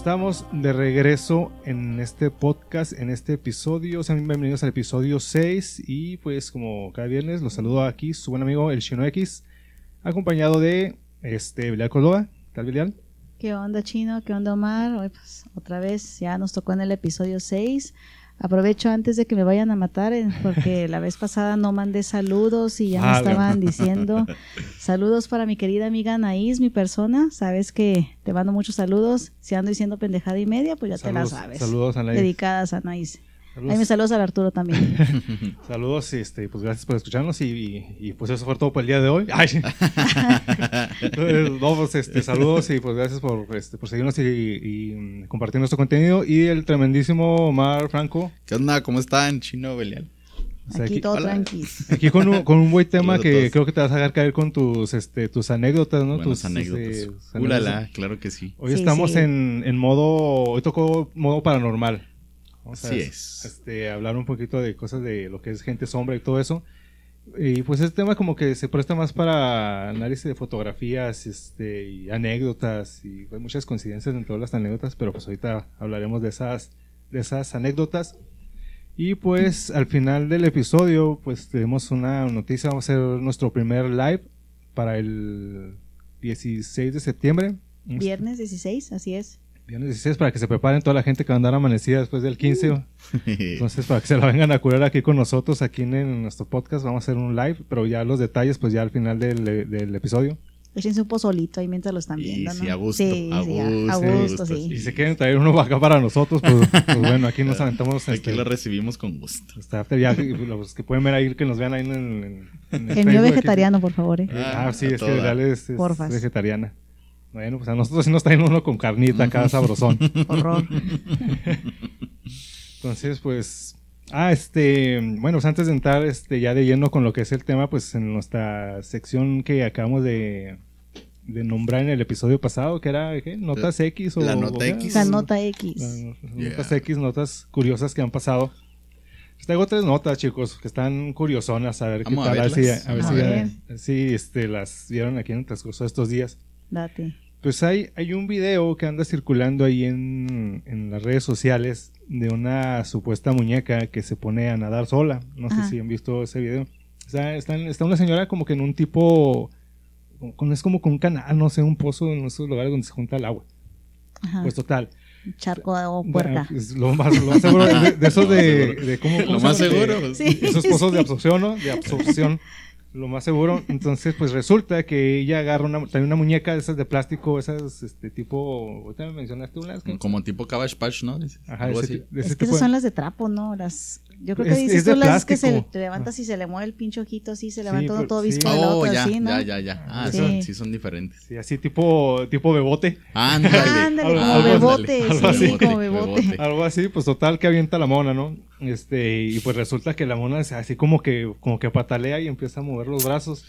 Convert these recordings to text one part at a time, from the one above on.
Estamos de regreso en este podcast, en este episodio. Sean bienvenidos al episodio 6. Y pues, como cada viernes, los saludo aquí su buen amigo el Chino X, acompañado de este Belial Córdoba. ¿Qué tal? ¿Qué onda, Chino? ¿Qué onda, Omar? Pues, otra vez ya nos tocó en el episodio 6. Aprovecho antes de que me vayan a matar, eh, porque la vez pasada no mandé saludos y ya me Ah, estaban diciendo saludos para mi querida amiga Anaís, mi persona. Sabes que te mando muchos saludos. Si ando diciendo pendejada y media, pues ya Saludos, te la sabes. saludos a Anaís. Dedicadas a Anaís. Saludos. Ahí me saludos al Arturo también. Saludos, este, pues gracias por escucharnos y, y- y, pues eso fue todo por el día de hoy. Ay. no, pues este, saludos y pues gracias por, este, por seguirnos y, y, mm, compartir nuestro contenido. Y el tremendísimo Omar Franco, ¿Qué onda? ¿Cómo están, Chino Belial? o sea, Aquí aquí, todo hola. tranqui. aquí con, un, con un buen tema que todos. creo que te vas a dejar caer con tus, este, tus anécdotas, ¿no? Buenas tus, anécdotas. este, tus Ulala, claro que sí. Hoy Sí, estamos sí. En, en modo, hoy tocó modo paranormal. Vamos a Así es. Este, hablar un poquito de cosas de lo que es gente sombra y todo eso. Y pues este tema como que se presta más para análisis de fotografías este, y anécdotas y hay muchas coincidencias dentro de las anécdotas, pero pues ahorita hablaremos de esas, de esas anécdotas. Y pues al final del episodio pues tenemos una noticia, vamos a hacer nuestro primer live para el 16 de septiembre. Viernes 16, así es. Viernes 16 para que se preparen toda la gente que va a andar amanecida después del 15. Entonces, para que se la vengan a curar aquí con nosotros, aquí en, en nuestro podcast, vamos a hacer un live, pero ya los detalles, pues ya al final del, del episodio. Échense un pozolito ahí mientras lo están Y viendo, sí, ¿no? a gusto, Sí, a sí, a- a gusto, gusto, gusto, sí. Y si quieren traer uno acá para nosotros, pues, pues bueno, aquí nos aventamos. Aquí este, lo recibimos con gusto. este after, ya, los que pueden ver ahí, que nos vean ahí en, el- en- en El mío aquí. vegetariano, por favor. eh. Ah, Ah, sí, es que. Real es, es Porfas. vegetariana. Bueno, pues a nosotros sí nos traen uno con carnita acá sabrosón. Horror. Entonces, pues. Ah, este. Bueno, pues antes de entrar este, ya de lleno con lo que es el tema, pues en nuestra sección que acabamos de, de nombrar en el episodio pasado, que era ¿qué? Notas X o. La nota o? X. La nota X. La- Yeah. Notas X, notas curiosas que han pasado. Pues Traigo tres notas, chicos, que están curiosonas. A ver Vamos qué a tal. A si, verlas. a ver A si, ver. a ver si, este, las vieron aquí en el transcurso de estos días. Date. Pues hay, hay un video que anda circulando ahí en, en las redes sociales de una supuesta muñeca que se pone a nadar sola. No Ajá. sé si han visto ese video. O sea, está, está una señora como que en un tipo... con- es como con un canal, no sé, un pozo en esos lugares donde se junta el agua. Ajá. Pues total. Charco o puerca. Es lo más, lo más seguro de, de esos de, cómo, cómo Lo más seguro. De- Sí. esos pozos de absorción, ¿no? De absorción. Lo más seguro. Entonces, pues resulta que ella agarra una, trae una muñeca de esas de plástico, esas, este tipo, ahorita me mencionaste unas que... Como tipo Cabbage Patch, ¿no? Ajá, ese Es que esas son las de trapo, ¿no? Las. Yo creo que Es- dices es de tú las que se te levantas y se le mueve el pinche ojito así, se Sí, levanta pero- todo sí. visco la Oh, ya, así, ¿no? ya, ya, ya. Ah, Sí. son- sí son diferentes. Sí, así tipo, tipo bebote. Ándale. Ándale, como algo- bebote, algo sí, así. como bebote. Algo así, pues total que avienta la mona, ¿no? Este, y pues resulta que la mona es así como que, como que patalea y empieza a mover los brazos.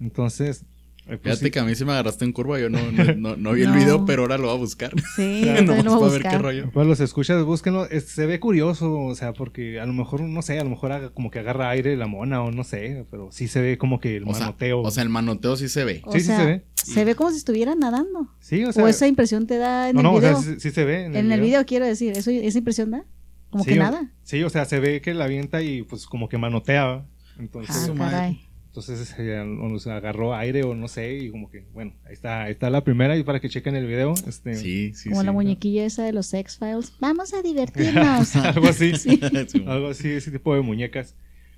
Entonces, eh, pues, Fíjate sí. que a mí se me agarraste en curva. Yo no, no, no, no vi el No. video, pero ahora lo voy a buscar. Sí, Nomás lo voy a para ver qué buscar. rollo. Pues los escuchas, búsquenlo. Es- se ve curioso, o sea, porque a lo mejor, no sé, a lo mejor haga como que agarra aire la mona o no sé, pero sí se ve como que el O sea, manoteo. o sea, el manoteo sí se ve. O Sí, sí sea, se ve. Se ve como si estuviera nadando. sí, o sea, o esa impresión te da en no, el no, o sea, video. sí, sí se ve. en el video quiero decir, eso, esa impresión da. Como Sí, que o- nada. Sí, o sea, se ve que la avienta y pues como que manotea. Entonces, Ah, su madre. caray. Entonces eh, o sea, agarró aire o no sé, y como que, bueno, ahí está, ahí está la primera y para que chequen el video. Este, Sí, sí, Como sí. la muñequilla esa de los X-Files. Vamos a divertirnos. algo así. Sí. Algo así, ese tipo de muñecas.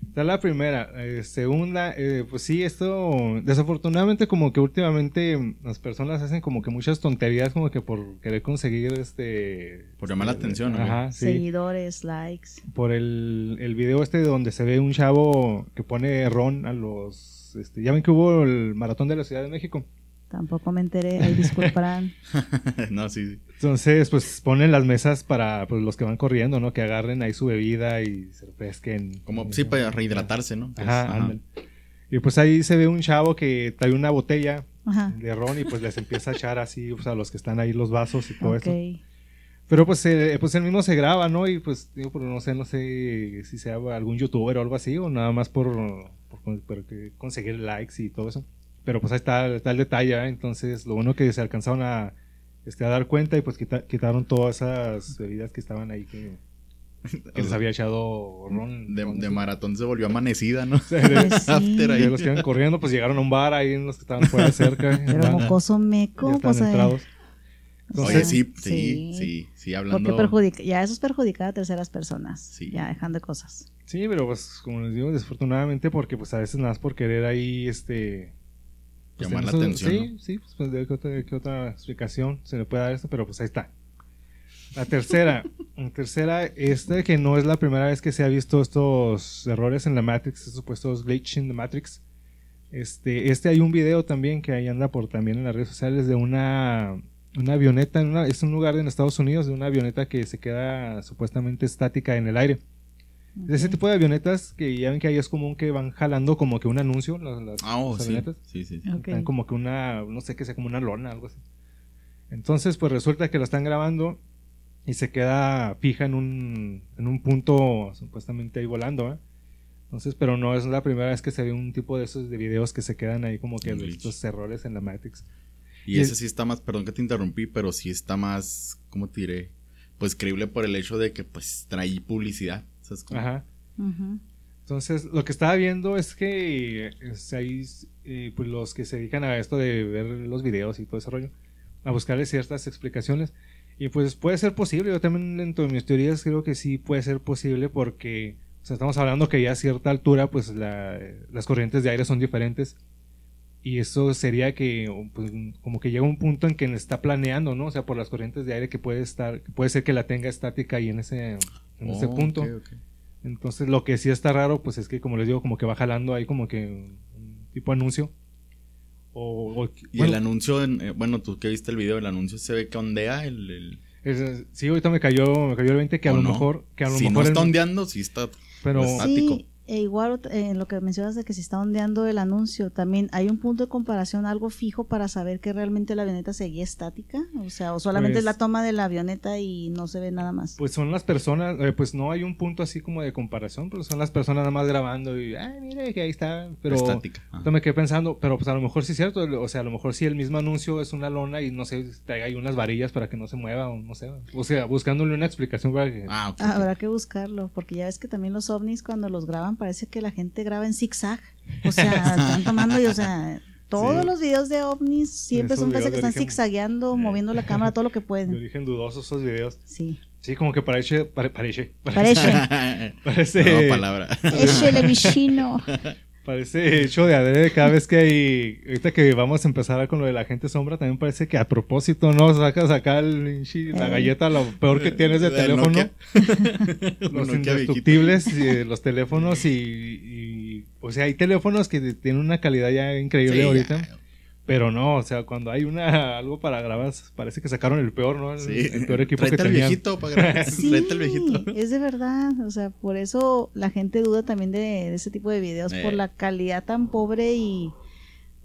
Esta es la primera. Eh, segunda, eh, pues sí, esto, desafortunadamente como que últimamente mm, las personas hacen como que muchas tonterías como que por querer conseguir este... Por llamar la este, atención, ¿no? Ajá, sí. Seguidores, likes. Por el, el video este donde se ve un chavo que pone ron a los... Este, ya ven que hubo el maratón de la Ciudad de México. Tampoco me enteré, ahí disculparán. no, sí. sí. Entonces, pues ponen las mesas para pues, los que van corriendo, ¿no? Que agarren ahí su bebida y se refresquen. Como, sí, para rehidratarse, ¿no? Pues, Ajá, ajá. Y pues ahí se ve un chavo que trae una botella Ajá. de ron y pues les empieza a echar así, o sea, a los que están ahí los vasos y todo Ok. eso. Pero pues, eh, pues él mismo se graba, ¿no? Y pues, digo, pero no sé, no sé si sea algún youtuber o algo así, o nada más por, por, por conseguir likes y todo eso. Pero pues ahí está, está el detalle, ¿eh? Entonces, lo bueno que se alcanzaron a, este, a dar cuenta y pues quita- quitaron todas esas bebidas que estaban ahí que, que les había echado ron. De, ron, de así. maratón se volvió amanecida, ¿no? Pues sí. After ahí. Y los que iban corriendo, pues llegaron a un bar ahí en los que estaban fuera cerca. Pero mocoso meco, pues. entrados. Oye, sí, sí, sí, sí, Porque hablando. perjudica, ya eso es perjudicar a terceras personas. Sí. Ya dejando cosas. Sí, pero pues como les digo, desafortunadamente porque pues a veces nada más por querer ahí este pues, Llamar la atención, Sí, ¿no? sí, pues, pues, qué otra, qué otra explicación se le puede dar esto, pero pues ahí está. La tercera, la tercera, esta que no es la primera vez que se ha visto estos errores en la Matrix, estos supuestos glitch en la Matrix. Este, este hay un video también que ahí anda por también en las redes sociales de una, una avioneta, en una- es un lugar en Estados Unidos, de una avioneta que se queda supuestamente estática en el aire. De ese tipo de avionetas que ya ven que ahí es común que van jalando como que un anuncio, las, las- Ah, oh, las sí. avionetas. Sí, sí, sí. Ok. Están como que una, no sé qué sea, como una lona, algo así. Entonces, pues resulta que lo están grabando y se queda fija en un, en un punto supuestamente ahí volando, ¿eh? Entonces, pero no es la primera vez que se ve un tipo de esos de videos que se quedan ahí como que estos errores en la Matrix. Y Y ese es- sí está más, perdón que te interrumpí, pero sí está más, ¿cómo te diré? Pues creíble por el hecho de que pues trae publicidad. Ajá. Entonces, lo que estaba viendo es que es ahí, eh, pues los que se dedican a esto de ver los videos y todo ese rollo, a buscarle ciertas explicaciones. Y pues puede ser posible, yo también dentro de mis teorías creo que sí puede ser posible porque o sea, estamos hablando que ya a cierta altura pues la- las corrientes de aire son diferentes. Y eso sería que pues, como que llega un punto en que está planeando, ¿no? O sea, por las corrientes de aire que puede estar, que puede ser que la tenga estática ahí en ese, en ese Oh, punto. ok, ok. Entonces lo que sí está raro, pues es que como les digo, como que va jalando ahí como que un tipo anuncio. O, o- Y bueno, el anuncio, en- eh, bueno, tú que viste el video, el anuncio se ve que ondea el... el- es- sí, ahorita me cayó, me cayó el 20 que a ¿O lo no? mejor, que a lo si mejor no está el- ondeando, sí está... pero pues, Estático. Sí, e igual eh, lo que mencionas de que se está ondeando el anuncio, también hay un punto de comparación, algo fijo para saber que realmente la avioneta seguía estática, o sea, o solamente Pues- es la toma de la avioneta y no se ve nada más. pues son las personas, eh, pues no hay un punto así como de comparación, pero son las personas nada más grabando y, ay, mire que ahí está, pero estática. Me quedé pensando, pero pues a lo mejor sí es cierto, o sea, a lo mejor sí el mismo anuncio es una lona y no sé, traiga ahí unas varillas para que no se mueva o no sé, o sea, buscándole una explicación para que... Ah. Ah. Habrá que buscarlo, porque ya ves que también los ovnis cuando los graban parece que la gente graba en zigzag. O sea, están tomando y, o sea, todos Sí. los videos de ovnis siempre Esos son parece que de están origen- zigzagueando, moviendo la cámara todo lo que De pueden. origen dudoso esos videos. Sí. Sí, como que parece, pare- parece, Parece. parece, Nueva palabra. Mi chino. Parece hecho de adrede cada vez que hay, ahorita que vamos a empezar con lo de la gente sombra, también parece que a propósito, ¿no? Sacas acá el, la galleta, lo peor que tienes de teléfono. Nokia. los indestructibles, y, eh, los teléfonos y, y- o sea, hay teléfonos que tienen una calidad ya increíble Sí, ya. Pero no, o sea, cuando hay una algo para grabar, parece que sacaron el peor, ¿no? El, Sí. el peor equipo Tráete que al tenían. viejito para grabar. Sí, viejito. es de verdad. O sea, por eso la gente duda también de, de ese tipo de videos, Eh. por la calidad tan pobre y.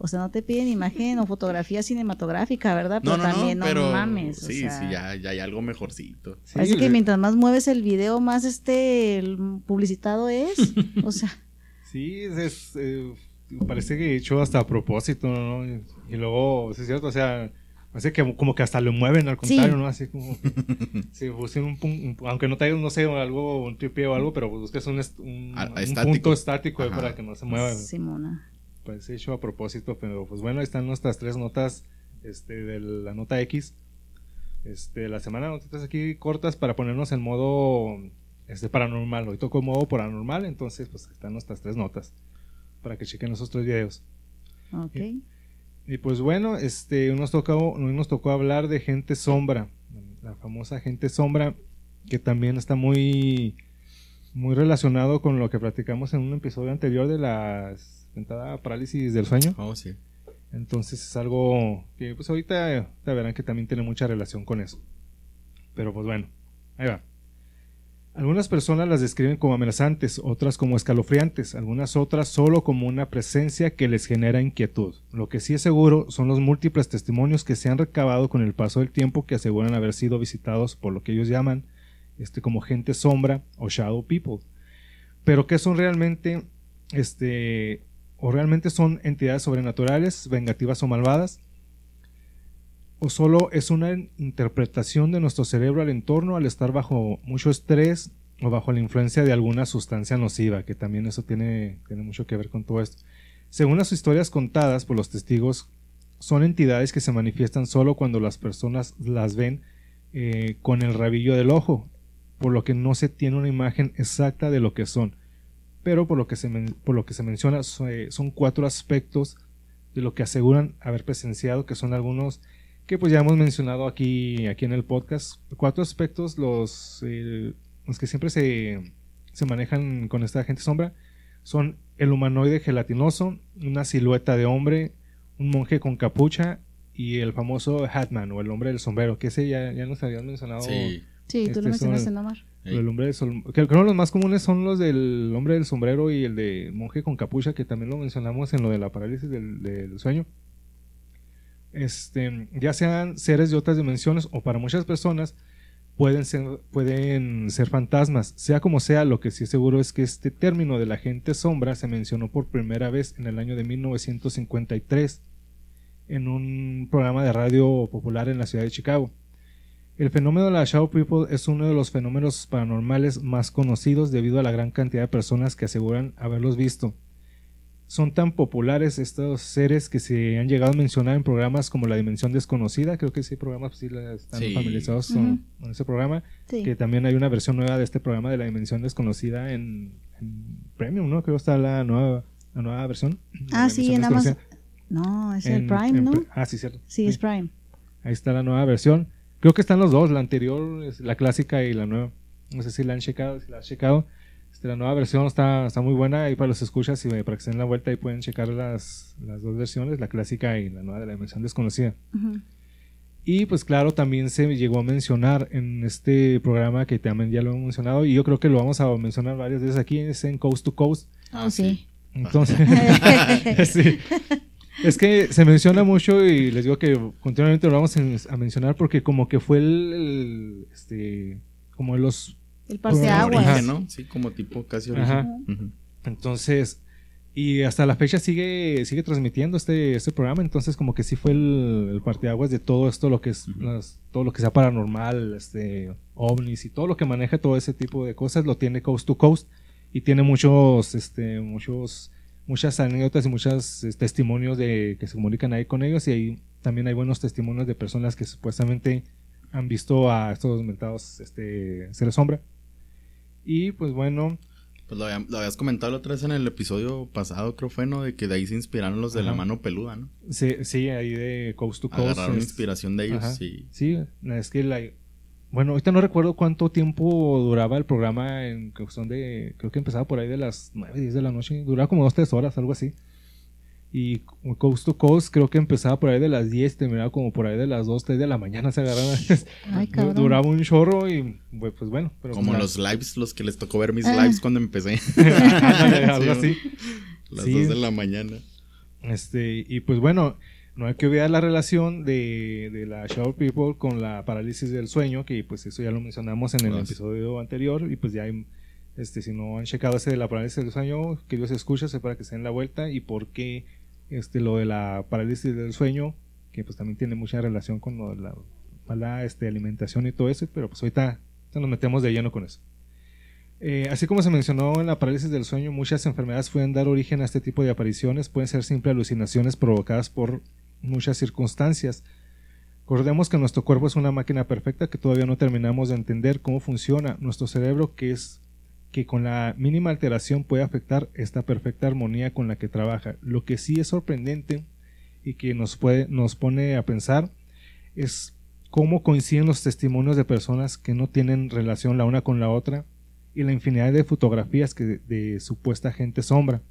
O sea, no te piden imagen o fotografía cinematográfica, ¿verdad? No, Pero no, también no, no pero mames. o sí, sea, sí, ya, ya hay algo mejorcito. Sí, Parece o que mientras más mueves el video, más este el publicitado es. O sea, Sí, es, es, eh, parece que hecho hasta a propósito, ¿no? Y, y luego, sí es cierto, o sea, parece que como que hasta lo mueven al Sí. contrario, ¿no? Así como si busquen un, aunque no traigas, no sé, algo, un tripié o algo, pero busques un, est- un, Ah, un estático. punto estático Ajá. para que no se mueva. Simona. Parece hecho a propósito, pero pues bueno, ahí están nuestras tres notas este, de la nota X. Este, la semana notitas aquí cortas para ponernos en modo este, paranormal. Hoy tocó modo paranormal, entonces pues están nuestras tres notas para que chequen esos tres videos. Ok. Y pues bueno, este, nos tocó, nos tocó hablar de gente sombra, la famosa gente sombra, que también está muy, muy relacionado con lo que platicamos en un episodio anterior de la sentada parálisis del sueño. Oh, sí. Entonces es algo que pues ahorita, ahorita verán que también tiene mucha relación con eso. Pero pues bueno, ahí va. Algunas personas las describen como amenazantes, otras como escalofriantes, algunas otras solo como una presencia que les genera inquietud. Lo que sí es seguro son los múltiples testimonios que se han recabado con el paso del tiempo que aseguran haber sido visitados por lo que ellos llaman este, como gente sombra o shadow people. Pero que son realmente, este, o realmente son entidades sobrenaturales, vengativas o malvadas, o solo es una interpretación de nuestro cerebro al entorno al estar bajo mucho estrés o bajo la influencia de alguna sustancia nociva, que también eso tiene, tiene mucho que ver con todo esto. Según las historias contadas por los testigos, son entidades que se manifiestan solo cuando las personas las ven eh, con el rabillo del ojo, por lo que no se tiene una imagen exacta de lo que son. Pero por lo que se, por lo que se menciona, son cuatro aspectos de lo que aseguran haber presenciado, que son algunos que pues ya hemos mencionado aquí, aquí en el podcast. Cuatro aspectos, los, eh, los que siempre se, se manejan con esta gente sombra, son el humanoide gelatinoso, una silueta de hombre, un monje con capucha y el famoso Hatman o el hombre del sombrero, que ese ya, ya nos habían mencionado. Sí, sí tú lo Este mencionaste, son- Omar. El hombre del sol- que creo que los más comunes son los del hombre del sombrero y el de monje con capucha, que también lo mencionamos en lo de la parálisis del, del sueño. Este, ya sean seres de otras dimensiones o para muchas personas pueden ser, pueden ser fantasmas. Sea como sea, lo que sí es seguro es que este término de la gente sombra se mencionó por primera vez en el año de 1953 en un programa de radio popular en la ciudad de Chicago. El fenómeno de la Shadow People es uno de los fenómenos paranormales más conocidos debido a la gran cantidad de personas que aseguran haberlos visto. Son tan populares estos seres que se han llegado a mencionar en programas como La Dimensión Desconocida, creo que ese programa pues, sí están Sí. familiarizados con, con ese programa, Sí. que también hay una versión nueva de este programa de La Dimensión Desconocida en, en Premium, ¿no? Creo que está la nueva, la nueva versión. Ah, sí, en Amazon. No, es el Prime, en ¿no? Ah, sí, cierto. Sí, es Prime. Ahí está la nueva versión. Creo que están los dos, la anterior, la clásica y la nueva. No sé si la han checado, si la has checado. Este, la nueva versión está, está muy buena y para los escuchas y para que se den la vuelta y pueden checar las, las dos versiones, la clásica y la nueva de la dimensión desconocida. Ujú. Y pues claro, también se llegó a mencionar en este programa que también ya lo hemos mencionado y yo creo que lo vamos a mencionar varias veces aquí, es en Coast to Coast. Oh, sí. Entonces, sí. Es que se menciona mucho y les digo que continuamente lo vamos a mencionar porque como que fue el, el, este como los El parteaguas. Origen, ¿no? Sí, como tipo casi origen. Entonces y hasta la fecha sigue sigue transmitiendo este este programa, entonces como que sí fue el, el parteaguas de todo esto lo que es las- todo lo que sea paranormal, este ovnis y todo lo que maneja todo ese tipo de cosas lo tiene Coast to Coast y tiene muchos este muchos muchas anécdotas y muchos eh, testimonios de que se comunican ahí con ellos. Y ahí también hay buenos testimonios de personas que supuestamente han visto a estos mentados este seres sombra y pues bueno Pues lo, había- lo habías comentado la otra vez en el episodio pasado, creo fue, ¿no? De que de ahí se inspiraron los de la Ajá. mano peluda, ¿no? sí, sí ahí de Coast to Coast Agarraron es- inspiración de ellos, Ajá. sí. Sí, es que la... Bueno, ahorita no recuerdo cuánto tiempo duraba el programa en cuestión de... Creo que empezaba por ahí de las 9, 10 de la noche. Duraba como 2, 3 horas, algo así. Y Coast to Coast creo que empezaba por ahí de las 10, terminaba como por ahí de las 2, 3 de la mañana. Se agarraban. Ay, duraba un chorro y pues pues, bueno. Pero Como la- los lives, los que les tocó ver mis Ah. lives cuando empecé. Algo Sí, así. Las Sí. dos de la mañana. Este, y pues bueno, no hay que olvidar la relación de, de la Shadow People con la parálisis del sueño, que pues eso ya lo mencionamos en el episodio anterior, y pues ya hay, este, si no han checado ese de la parálisis del sueño, que Dios escucha, para que se den la vuelta, y por qué este, lo de la parálisis del sueño, que pues también tiene mucha relación con lo de la este, alimentación y todo eso, pero pues ahorita, ahorita nos metemos de lleno con eso. Eh, así como se mencionó en la parálisis del sueño, muchas enfermedades pueden dar origen a este tipo de apariciones, pueden ser simples alucinaciones provocadas por muchas circunstancias. Recordemos que nuestro cuerpo es una máquina perfecta que todavía no terminamos de entender cómo funciona nuestro cerebro, que es que con la mínima alteración puede afectar esta perfecta armonía con la que trabaja. Lo que sí es sorprendente y que nos pone a pensar es cómo coinciden los testimonios de personas que no tienen relación la una con la otra y la infinidad de fotografías que de supuesta gente sombra.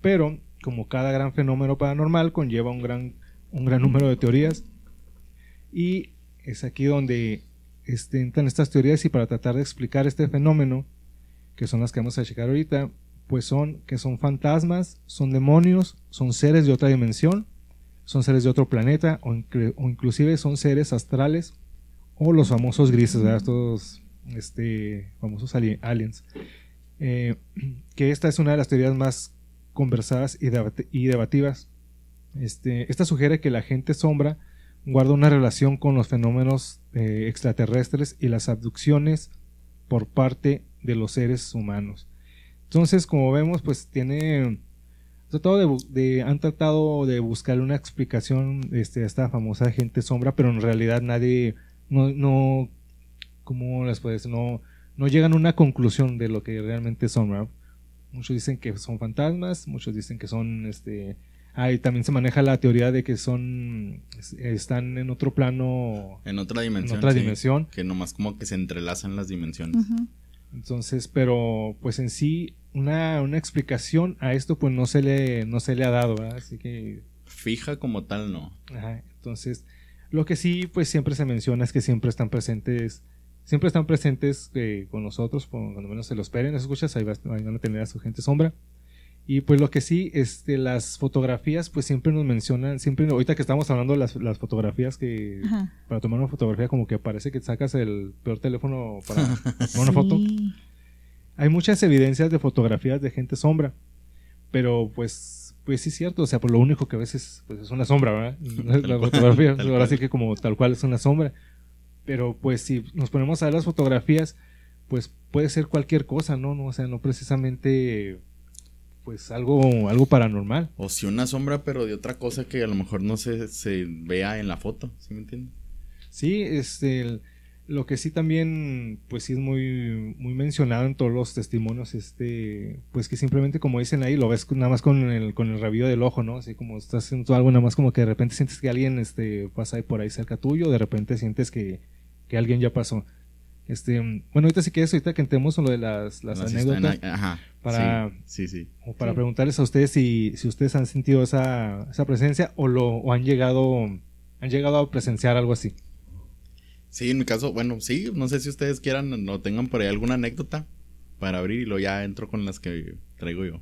Pero, como cada gran fenómeno paranormal, conlleva un gran, un gran número de teorías. Y es aquí donde este, entran estas teorías y para tratar de explicar este fenómeno, que son las que vamos a checar ahorita, pues son que son fantasmas, son demonios, son seres de otra dimensión, son seres de otro planeta o, inclusive son seres astrales o los famosos grises, ¿verdad? estos este, famosos aliens. Eh, que esta es una de las teorías más conversadas y, y debativas. Este, esta sugiere que la gente sombra guarda una relación con los fenómenos eh, extraterrestres y las abducciones por parte de los seres humanos. Entonces, como vemos, pues tiene tratado de, han tratado de buscar una explicación este, a esta famosa gente sombra, pero en realidad nadie, no, no ¿cómo les puedes? No, no llegan a una conclusión de lo que realmente son, Muchos dicen que son fantasmas, muchos dicen que son este, Ahí también se maneja la teoría de que son están en otro plano. En otra dimensión. En otra dimensión. Que nomás como que se entrelazan las dimensiones. Entonces, pero pues en sí, una, una, explicación a esto pues no se le, no se le ha dado, ¿verdad? Así que... Fija como tal, no. Ajá. Entonces, lo que sí pues siempre se menciona es que siempre están presentes siempre están presentes eh, con nosotros, cuando menos se lo esperen, escuchas, ahí, ahí van a tener a su gente sombra. Y pues lo que sí, este, las fotografías, pues siempre nos mencionan, siempre, ahorita que estamos hablando de las, las fotografías que, para tomar una fotografía, como que parece que sacas el peor teléfono para tomar una foto. Hay muchas evidencias de fotografías de gente sombra, pero pues, pues sí es cierto, o sea, por lo único que a veces pues es una sombra, ¿verdad? la fotografía, ahora sí que como tal cual es una sombra. Pero pues si nos ponemos a ver las fotografías, pues puede ser cualquier cosa, ¿no? no o sea, no precisamente pues algo, algo paranormal. O si una sombra, pero de otra cosa que a lo mejor no se, se vea en la foto, ¿sí me entiendes? Sí, este, lo que sí también, pues sí es muy, muy mencionado en todos los testimonios, este, pues que simplemente como dicen ahí, lo ves nada más con el, con el rabillo del ojo, ¿no? Así como estás haciendo algo, nada más como que de repente sientes que alguien, este, pasa ahí por ahí cerca tuyo, de repente sientes que, que alguien ya pasó. Este, bueno, ahorita si quieres, ahorita que entremos en lo de las, las, anécdotas. Para, sí, sí, O para preguntarles a ustedes si, si ustedes han sentido esa, esa presencia o lo o han llegado han llegado a presenciar algo así. Sí, en mi caso, bueno, sí, no sé si ustedes quieran o tengan por ahí alguna anécdota para abrir y luego ya entro con las que traigo yo.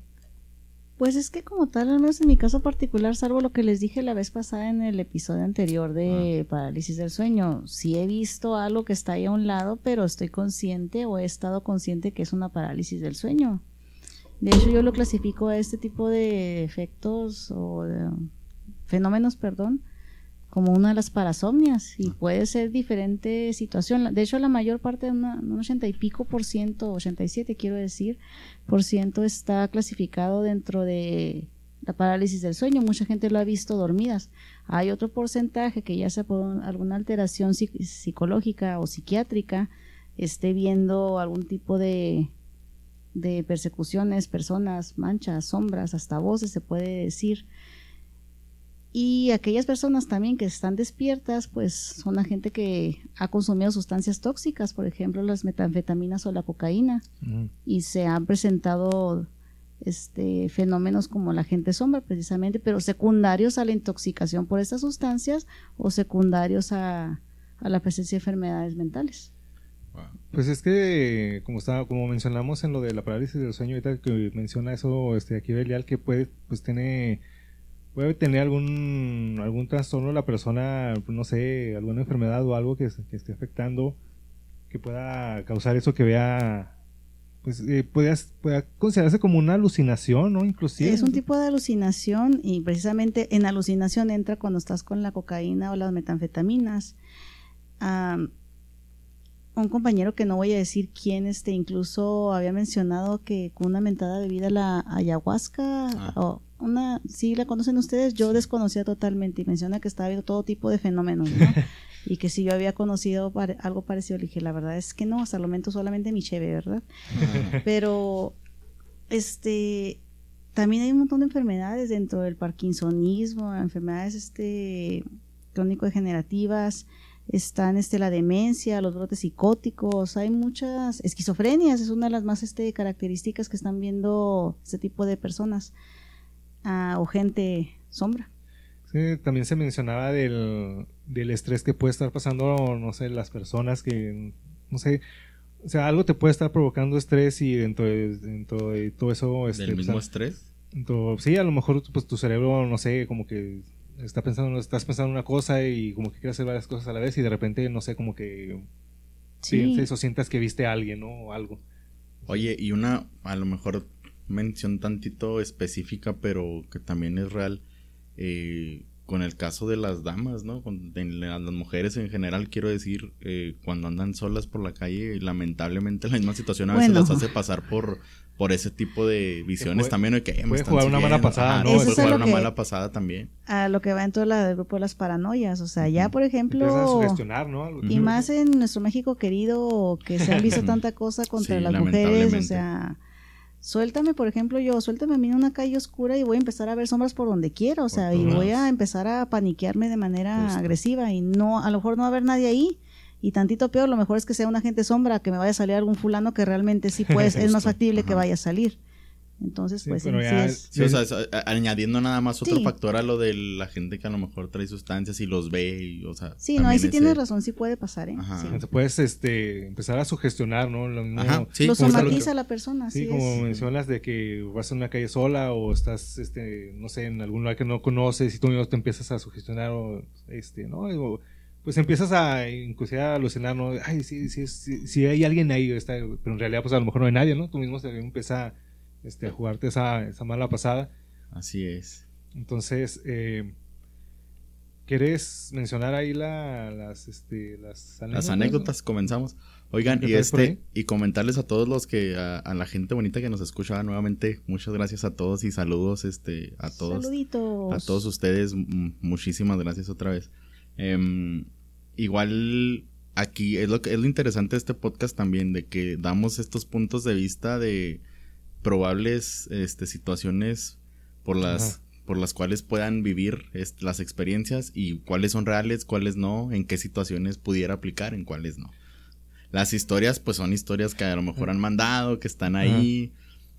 Pues es que como tal, al menos en mi caso particular, salvo lo que les dije la vez pasada en el episodio anterior de parálisis del sueño, sí he visto algo que está ahí a un lado, pero estoy consciente o he estado consciente que es una parálisis del sueño. De hecho, yo lo clasifico a este tipo de efectos o de fenómenos, perdón, como una de las parasomnias y puede ser diferente situación. De hecho, la mayor parte, de un ochenta y pico por ciento, 87 quiero decir, por ciento está clasificado dentro de la parálisis del sueño. Mucha gente lo ha visto dormidas. Hay otro porcentaje que ya sea por alguna alteración psicológica o psiquiátrica esté viendo algún tipo de, de persecuciones, personas, manchas, sombras, hasta voces se puede decir y aquellas personas también que están despiertas, pues son la gente que ha consumido sustancias tóxicas, por ejemplo las metanfetaminas o la cocaína, y se han presentado este, fenómenos como la gente sombra precisamente, pero secundarios a la intoxicación por estas sustancias o secundarios a, la presencia de enfermedades mentales. Pues es que, como estaba, como mencionamos en lo de la parálisis del sueño, ahorita que menciona eso, este, aquí Belial, que puede, pues tiene puede tener algún algún trastorno la persona, no sé, alguna enfermedad o algo que, esté afectando que pueda causar eso que vea pues eh, pueda, considerarse como una alucinación, ¿no? Inclusive. Es un tipo de alucinación y precisamente en alucinación entra cuando estás con la cocaína o las metanfetaminas. un compañero que no voy a decir quién, este, incluso había mencionado que con una mentada bebida la ayahuasca ah. o una, sí la conocen ustedes, yo desconocía totalmente y menciona que estaba viendo todo tipo de fenómenos, ¿no? y que si yo había conocido algo parecido, le dije, la verdad es que no, hasta el momento solamente mi cheve, ¿verdad? Pero, este, también hay un montón de enfermedades dentro del parkinsonismo, enfermedades, este, crónico-degenerativas, están este, la demencia, los brotes psicóticos, hay muchas esquizofrenias, es una de las más este, características que están viendo este tipo de personas o gente sombra. Sí, también se mencionaba del, del estrés que puede estar pasando, no sé, las personas que, no sé, o sea, algo te puede estar provocando estrés y dentro de, dentro de todo eso... Este, ¿Del mismo pues, estrés? dentro- sí, a lo mejor pues tu cerebro, no sé, como que está pensando, estás pensando una cosa y como que quieres hacer varias cosas a la vez y de repente, no sé, como que Sí. pienses o sientas que viste a alguien, ¿no? O algo. Oye, y una, a lo mejor mención tantito específica, pero que también es real, eh, con el caso de las damas, ¿no? Con de las mujeres en general, quiero decir, eh, cuando andan solas por la calle, lamentablemente la misma situación a veces Bueno. las hace pasar por, por ese tipo de visiones puede- también, que eh, puede jugar una mala pasada, ¿no? puede jugar lo una que- mala pasada también. A lo que va en todo la del grupo de las paranoias. O sea, ya, por ejemplo. Y más en nuestro México querido, que se han visto tanta cosa contra Sí, las mujeres, o sea, suéltame, por ejemplo, yo, suéltame a mí en una calle oscura y voy a empezar a ver sombras por donde quiera, o sea, y voy a empezar a paniquearme de manera Justo. agresiva y no, a lo mejor no va a haber nadie ahí. Y tantito peor, lo mejor es que sea un agente sombra, que me vaya a salir algún fulano que realmente sí pues es más factible que vaya a salir. Entonces, Sí, pues pero sí ya- es- Sí, o sea, es, a- a- añadiendo nada más otro Sí. factor a lo de la gente que a lo mejor trae sustancias y los ve, y, o sea. Sí, no, ahí sí tienes razón, sí puede pasar, ¿eh? Ajá. Sí. Te puedes este, empezar a sugestionar, ¿no? Lo mismo- Ajá, Lo somatiza la persona, Sí, como es. mencionas de que vas en una calle sola o estás, este, no sé, en algún lugar que no conoces y tú mismo te empiezas a sugestionar o, este, ¿no? O, pues empiezas a, inclusive a alucinar, ¿no? Ay, sí, sí, sí, sí hay alguien ahí, está, pero en realidad pues a lo mejor no hay nadie, ¿no? Tú mismo se empieza este, a jugarte esa, esa mala pasada. Así es. Entonces, eh, ¿quieres mencionar ahí la, las, este, las anécdotas? Las anécdotas, comenzamos. Oigan, ¿Qué y este, y comentarles a todos los que, a, a la gente bonita que nos escucha nuevamente, muchas gracias a todos y saludos, este, a todos. Saluditos. A todos ustedes, muchísimas gracias otra vez. Em, igual aquí es lo que es lo interesante de este podcast también, de que damos estos puntos de vista de probables este, situaciones por las, Ajá. por las cuales puedan vivir este, las experiencias y cuáles son reales, cuáles no, en qué situaciones pudiera aplicar, en cuáles no. Las historias, pues son historias que a lo mejor han mandado, que están ahí.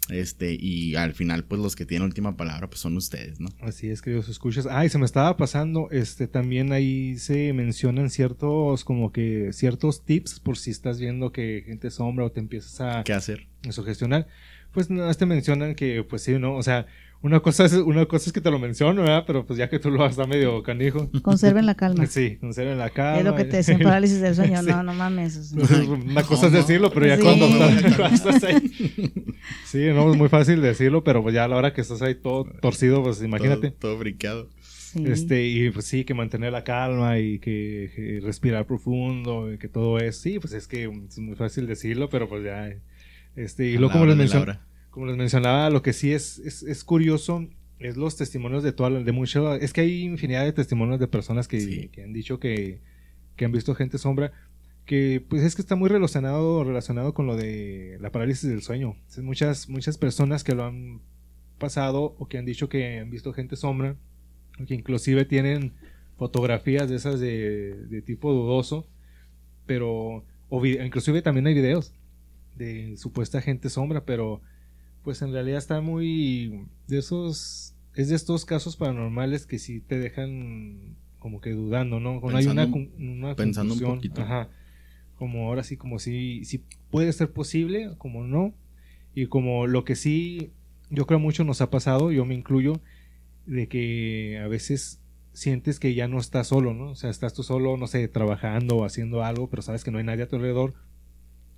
Este, y al final, pues los que tienen última palabra, pues son ustedes, ¿no? Así es, queridos escuchas. Ay, se me estaba pasando, este, también ahí se mencionan ciertos, como que, ciertos tips por si estás viendo que gente sombra o te empiezas a, ¿Qué hacer? a sugestionar. Pues no, te mencionan que, pues sí, ¿no? O sea, una cosa es, una cosa es que te lo menciono, ¿verdad? Pero pues ya que tú lo vas a medio canijo. Conserven la calma. Sí, conserven la calma. es lo que te decía en parálisis del sueño. Sí. No, no mames. sea. Una cosa es decirlo, pero ya Sí. cuando, estás, ahí. Sí, no, es muy fácil decirlo, pero pues ya a la hora que estás ahí todo torcido, pues imagínate. Todo, todo briqueado. Sí. Este, y pues sí, que mantener la calma y que, que respirar profundo y que todo es, sí, pues es que es muy fácil decirlo, pero pues ya, este, y luego como les, como mencionaba, lo que sí es, es, es curioso es los testimonios de toda, de mucho, es que hay infinidad de testimonios de personas que, Sí. que han dicho que, que han visto gente sombra, que pues es que está muy relacionado, relacionado con lo de la parálisis del sueño. Es muchas, muchas personas que lo han pasado o que han dicho que han visto gente sombra, o que inclusive tienen fotografías de esas de, de tipo dudoso, pero o inclusive también hay videos de supuesta gente sombra, pero pues en realidad está muy de esos es de estos casos paranormales que sí te dejan como que dudando, ¿no? No hay una, una pensando un conclusión. poquito. Ajá. Como ahora sí, como si, si puede ser posible, como no. Y como lo que sí, yo creo mucho nos ha pasado, yo me incluyo, de que a veces sientes que ya no estás solo, ¿no? O sea, estás tú solo, no sé, trabajando o haciendo algo, pero sabes que no hay nadie a tu alrededor.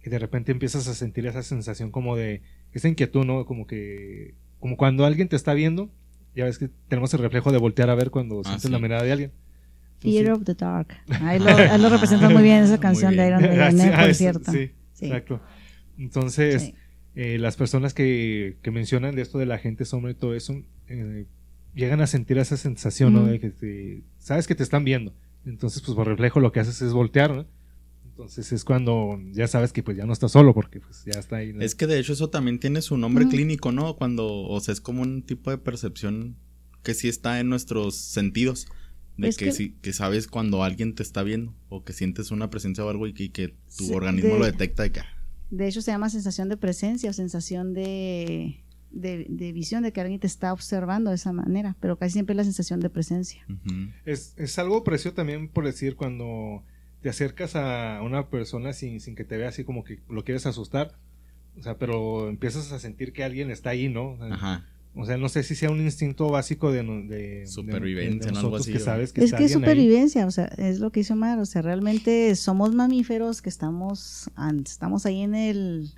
Y de repente empiezas a sentir esa sensación como de, esa inquietud, ¿no? Como que, como cuando alguien te está viendo, ya ves que tenemos el reflejo de voltear a ver cuando Ah, sientes sí. la mirada de alguien. Fear of the Dark. Ahí lo, ahí lo representa muy bien esa canción de. Iron Maiden, Sí, ¿eh? por eso, cierto. Sí, Sí. exacto. Entonces, Sí. eh, las personas que, que mencionan de esto de la gente sombra y todo eso, eh, llegan a sentir esa sensación, ¿no? De que te- sabes que te están viendo. Entonces, pues por reflejo lo que haces es voltear, ¿no? Entonces es cuando ya sabes que pues ya no estás solo porque pues ya está ahí. ¿no? Es que de hecho eso también tiene su nombre clínico, ¿no? Cuando, o sea, es como un tipo de percepción que sí está en nuestros sentidos. De Es que, que- sí, que sabes cuando alguien te está viendo o que sientes una presencia o algo y que, que tu Sí, organismo de- lo detecta de que ah, De hecho, se llama sensación de presencia o sensación de, de, de visión, de que alguien te está observando de esa manera, pero casi siempre es la sensación de presencia. Es, es algo parecido también por decir cuando te acercas a una persona sin, sin que te vea así como que lo quieres asustar. O sea, pero empiezas a sentir que alguien está ahí, ¿no? O sea, Ajá. O sea, no sé si sea un instinto básico de, de- de- Supervivencia, de ¿no? Algo nosotros así, que sabes que es está que es ahí. supervivencia, o sea, es lo que hizo Omar, o sea, realmente somos mamíferos que estamos, estamos ahí en el,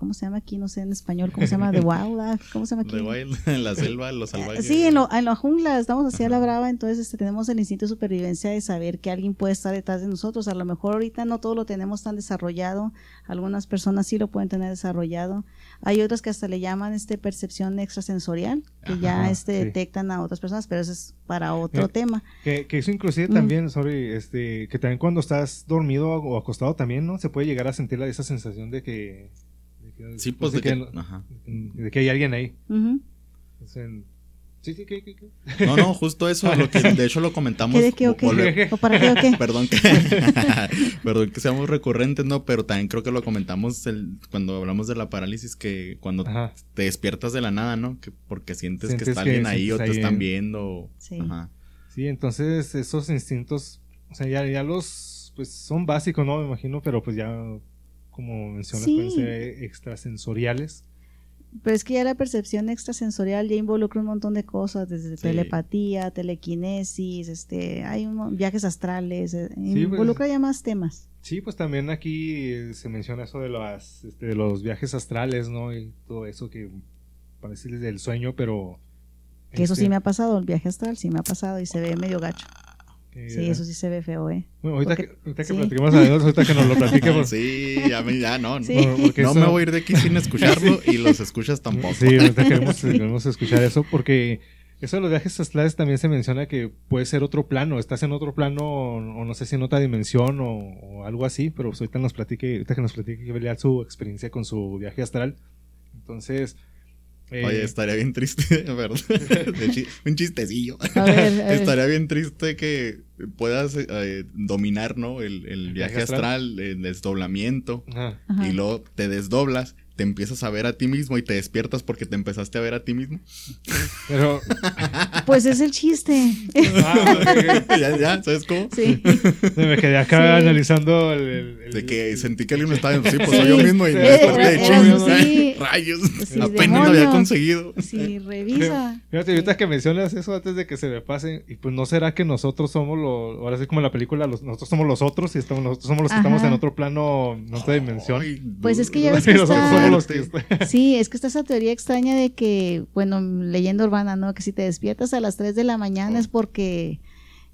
¿cómo se llama aquí? No sé en español, ¿cómo se llama? The Wildlife, ¿cómo se llama aquí? The Wild, en la selva, los salvajes. Sí, en, lo- en la jungla estamos así a la brava, entonces este, tenemos el instinto de supervivencia de saber que alguien puede estar detrás de nosotros. A lo mejor ahorita no todo lo tenemos tan desarrollado, algunas personas sí lo pueden tener desarrollado. Hay otras que hasta le llaman este percepción extrasensorial, que ya este, sí. detectan a otras personas, pero eso es para otro Eh, tema. Que, que eso inclusive Mm. también, sorry, este, que también cuando estás dormido o acostado también, ¿no? Se puede llegar a sentir la- esa sensación de que... Sí, pues de de que. Ajá. de que hay alguien ahí. O sea, sí, sí, que- No, no, justo eso. Lo que, de hecho, lo comentamos. ¿Qué de qué o qué? volve- ¿O para qué o qué? Perdón que, perdón que seamos recurrentes, ¿no? Pero también creo que lo comentamos el- cuando hablamos de la parálisis, que cuando Ajá. te despiertas de la nada, ¿no? Que porque sientes, Sientes que está que alguien ahí o te están eh. viendo. Sí. Ajá. Sí, entonces esos instintos, o sea, ya, ya los, pues son básicos, ¿no? Me imagino, pero pues ya, como mencionas, Sí. pueden ser extrasensoriales. Pero es que ya la percepción extrasensorial ya involucra un montón de cosas, desde Sí. telepatía, telequinesis, este, hay un viajes astrales, eh, pues. involucra ya más temas. Sí, pues también aquí eh, se menciona eso de, las, este, de los viajes astrales, ¿no? Y todo eso que parece del sueño, pero... Que eso este, sí me ha pasado, el viaje astral sí me ha pasado y se ve medio gacho. Que- Sí, eso sí se ve feo, ¿eh? Bueno, ahorita, porque- que, ahorita que sí. platiquemos anécdotas, ahorita que nos lo platique, pues, Sí, ya, me, ya no. Sí. No, eso- me voy a ir de aquí sin escucharlo y los escuchas tampoco. Sí, ahorita queremos, queremos escuchar eso porque eso de los viajes astrales también se menciona que puede ser otro plano, estás en otro plano o, o no sé si en otra dimensión o, o algo así, pero pues ahorita nos platique, ahorita que nos platique Belial su experiencia con su viaje astral. Entonces, eh, Oye, estaría bien triste, ¿verdad? Un chistecillo. A ver, a ver. Estaría bien triste que puedas eh, dominar, ¿no? El, el viaje viaje astral. astral, el desdoblamiento. Ajá. y luego te desdoblas, te empiezas a ver a ti mismo y te despiertas porque te empezaste a ver a ti mismo. pero Pues es el chiste. ah, ya, ya, ¿sabes cómo? Sí. me quedé acá Sí. analizando el, el- el- De que sentí que alguien me estaba. Sí, pues Sí. soy yo mismo y me desperté de sí. Rayos. Sí, Apenas lo había conseguido. Sí, revisa. Fíjate, ahorita que mencionas eso antes de que se me pase, y pues no será que nosotros somos los, ahora sí como en la película, los- nosotros somos los otros y estamos, nosotros somos los que Ajá. estamos en otro plano, en otra dimensión. Ay, Pues es que ya ves que está- los Sí, es que está esa teoría extraña de que, bueno, leyenda urbana, ¿no? Que si te despiertas a las 3 de la mañana es porque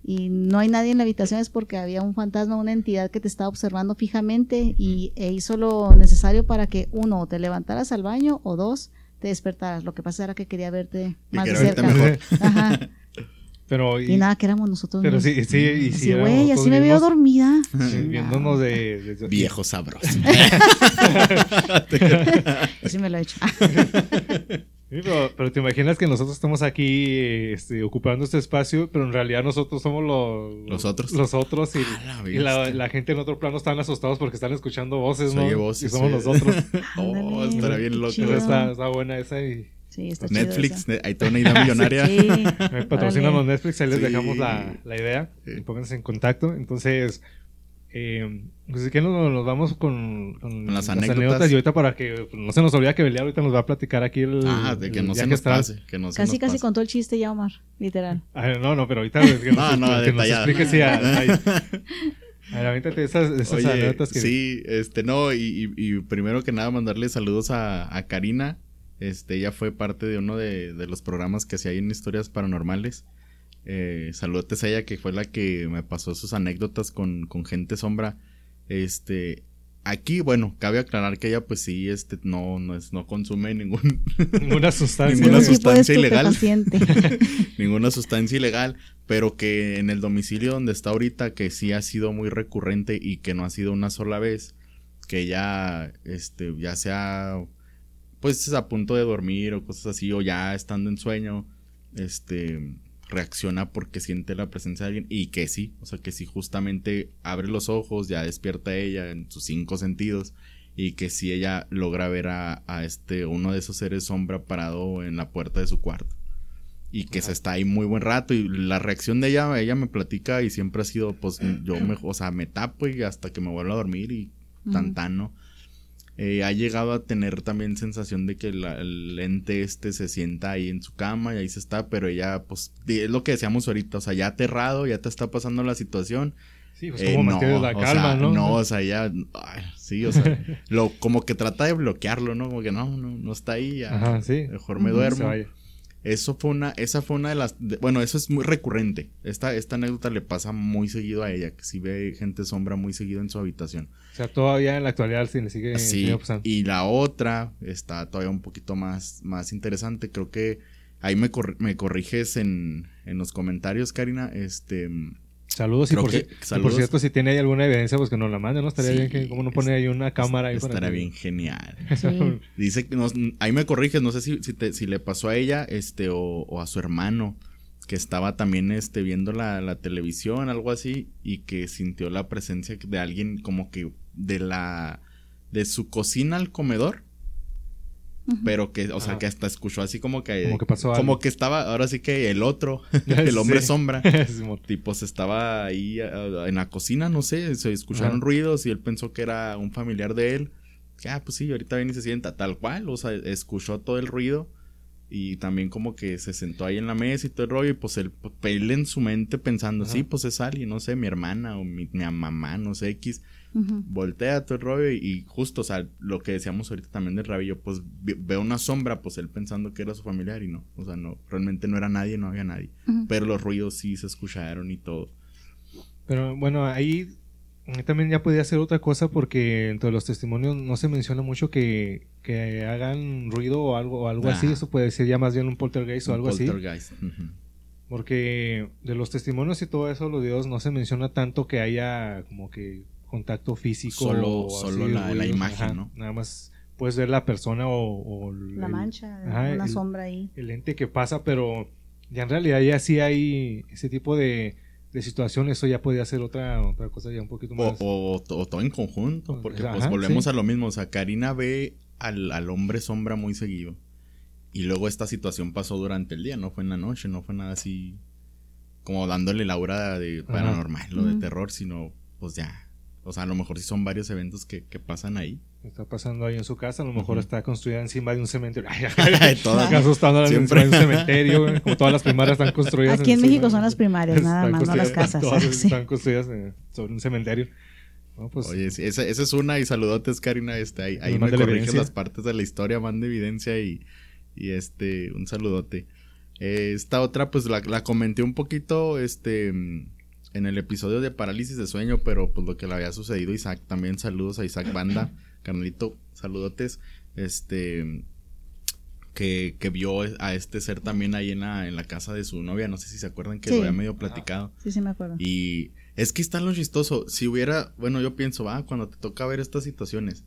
y no hay nadie en la habitación es porque había un fantasma, una entidad que te estaba observando fijamente y e hizo lo necesario para que uno te levantaras al baño o dos te despertaras. Lo que pasa era que quería verte Y más de cerca. mejor. Ajá. Pero, y, Y nada, que éramos nosotros pero sí, sí, y si Sí, güey, así me veo dormida. sí, viéndonos de, de- Viejo sabroso. Así me lo he hecho. Sí, pero, pero te imaginas que nosotros estamos aquí este, ocupando este espacio, pero en realidad nosotros somos los, Los otros. Los otros y, Ah, la y la, bestia. la gente en otro plano están asustados porque están escuchando voces, ¿no? voces, y somos sí. nosotros. Oh, estará bien loco. está, está buena esa y Sí, está chido Netflix, ne- ahí está una idea millonaria. Sí. me patrocinan Órale. los Netflix, ahí les Sí. dejamos la, la idea. Sí. y Pónganse en contacto. Entonces, eh, pues es que nos, nos vamos con, con Con las anécdotas. Y ahorita para que pues, no se nos olvide que Belial ahorita nos va a platicar aquí el. Ah, de que no se nos pase. Que no se Casi, nos casi pase. contó el chiste ya, Omar, literal. Ah, no, no, pero ahorita pues, que nos, No, no, que nos explique a ver, esas, esas Oye, anécdotas que. sí, este, no, y, y- y primero que nada mandarle saludos a, a Karina. Este, ella fue parte de uno de, de los programas que hacía ahí en Historias Paranormales. Eh, saludos a ella que fue la que me pasó sus anécdotas con, con gente sombra. Este, aquí, bueno, cabe aclarar que ella pues sí, este, no, no es, no consume ningún, Ninguna sustancia. Ninguna sustancia ilegal. ninguna sustancia ilegal, pero que en el domicilio donde está ahorita, que sí ha sido muy recurrente y que no ha sido una sola vez, que ya, este, ya sea, pues a punto de dormir o cosas así, o ya estando en sueño, este, reacciona porque siente la presencia de alguien y que sí, o sea, que sí justamente abre los ojos, ya despierta ella en sus cinco sentidos y que si ella logra ver a, a, este uno de esos seres sombra parado en la puerta de su cuarto y que se está ahí muy buen rato y la reacción de ella ella me platica y siempre ha sido pues yo me o sea me tapo y hasta que me vuelvo a dormir y tan tan no eh, ha llegado a tener también sensación de que el ente este se sienta ahí en su cama y ahí se está, pero ella, pues, es lo que decíamos ahorita, o sea, ya aterrado, ya te está pasando la situación. Sí, pues como no, la calma, ¿no? No, o sea, ya, sí, o sea, lo, como que trata de bloquearlo, ¿no? Como que no, no, no está ahí, ya, Ajá, sí. mejor me duermo. Eso fue una, esa fue una de las, bueno, eso es muy recurrente. Esta, esta anécdota le pasa muy seguido a ella, que si ve gente sombra muy seguido en su habitación. O sea, todavía en la actualidad sí le sigue, sí, Y la otra está todavía un poquito más, más interesante. Creo que ahí me, me corriges en, en los comentarios, Karina. Este, Saludos y por, cierto, si tiene ahí alguna evidencia, pues que nos la mande, ¿no? Estaría bien que como no pone ahí una cámara ahí Estaría bien genial. Dice que ahí me corriges, no sé si, si, le pasó a ella, este, o, a su hermano, que estaba también este, viendo la, la, televisión, algo así, y que sintió la presencia de alguien como que de la de su cocina al comedor pero que, o sea, que hasta escuchó así como que... Como que pasó Como que estaba, ahora sí que el otro, el hombre sombra, tipo se estaba ahí en la cocina, no sé, se escucharon ruidos y él pensó que era un familiar de él. ah, pues sí, ahorita viene y se sienta tal cual, o sea, escuchó todo el ruido y también como que se sentó ahí en la mesa y todo el rollo y pues él, él en su mente pensando, sí, pues es alguien, no sé, mi hermana o mi, mi mamá, no sé, X voltea todo el rollo y, justo, o sea, lo que decíamos ahorita también del rabillo, pues veo una sombra, pues él pensando que era su familiar y no, o sea, no, realmente no era nadie, no había nadie, pero los ruidos sí se escucharon y todo. Pero bueno, ahí también ya podía hacer otra cosa porque entre los testimonios no se menciona mucho que, que hagan ruido o algo, o algo así, eso puede ser ya más bien un poltergeist o algo poltergeist. así. Porque de los testimonios y todo eso, los videos no se menciona tanto que haya como que contacto físico. Solo, solo la, imagen, ¿no? Nada más puedes ver la persona o... la mancha, una sombra ahí. El ente que pasa, pero ya en realidad ya sí hay ese tipo de, de situaciones, eso ya podría ser otra, otra cosa ya un poquito más... O, todo en conjunto, porque pues volvemos a lo mismo, o sea, Karina ve al, al hombre sombra muy seguido. Y luego esta situación pasó durante el día, no fue en la noche, no fue nada así como dándole la aura de paranormal, lo de terror, sino pues ya o sea, a lo mejor sí son varios eventos que, que pasan ahí. Está pasando ahí en su casa, a lo mejor está construida encima de un cementerio. Todas asustando Siempre. en un cementerio, como todas las primarias están construidas. Aquí en, México son las primarias, nada más, no las casas. Todas están construidas sobre un cementerio. Pues, Oye, esa, esa, es una, y saludotes, Karina. Este, ahí ahí me corriges las partes de la historia, manda evidencia y, y este, un saludote. Eh, esta otra, pues la, la comenté un poquito, este en el episodio de parálisis de sueño, pero pues lo que le había sucedido Isaac, también saludos a Isaac Banda, carnalito, saludotes, este, que, que, vio a este ser también ahí en la, en la casa de su novia, no sé si se acuerdan que lo había medio platicado. Sí, sí me acuerdo. Y es que está lo chistoso, si hubiera, bueno, yo pienso, va, cuando te toca ver estas situaciones,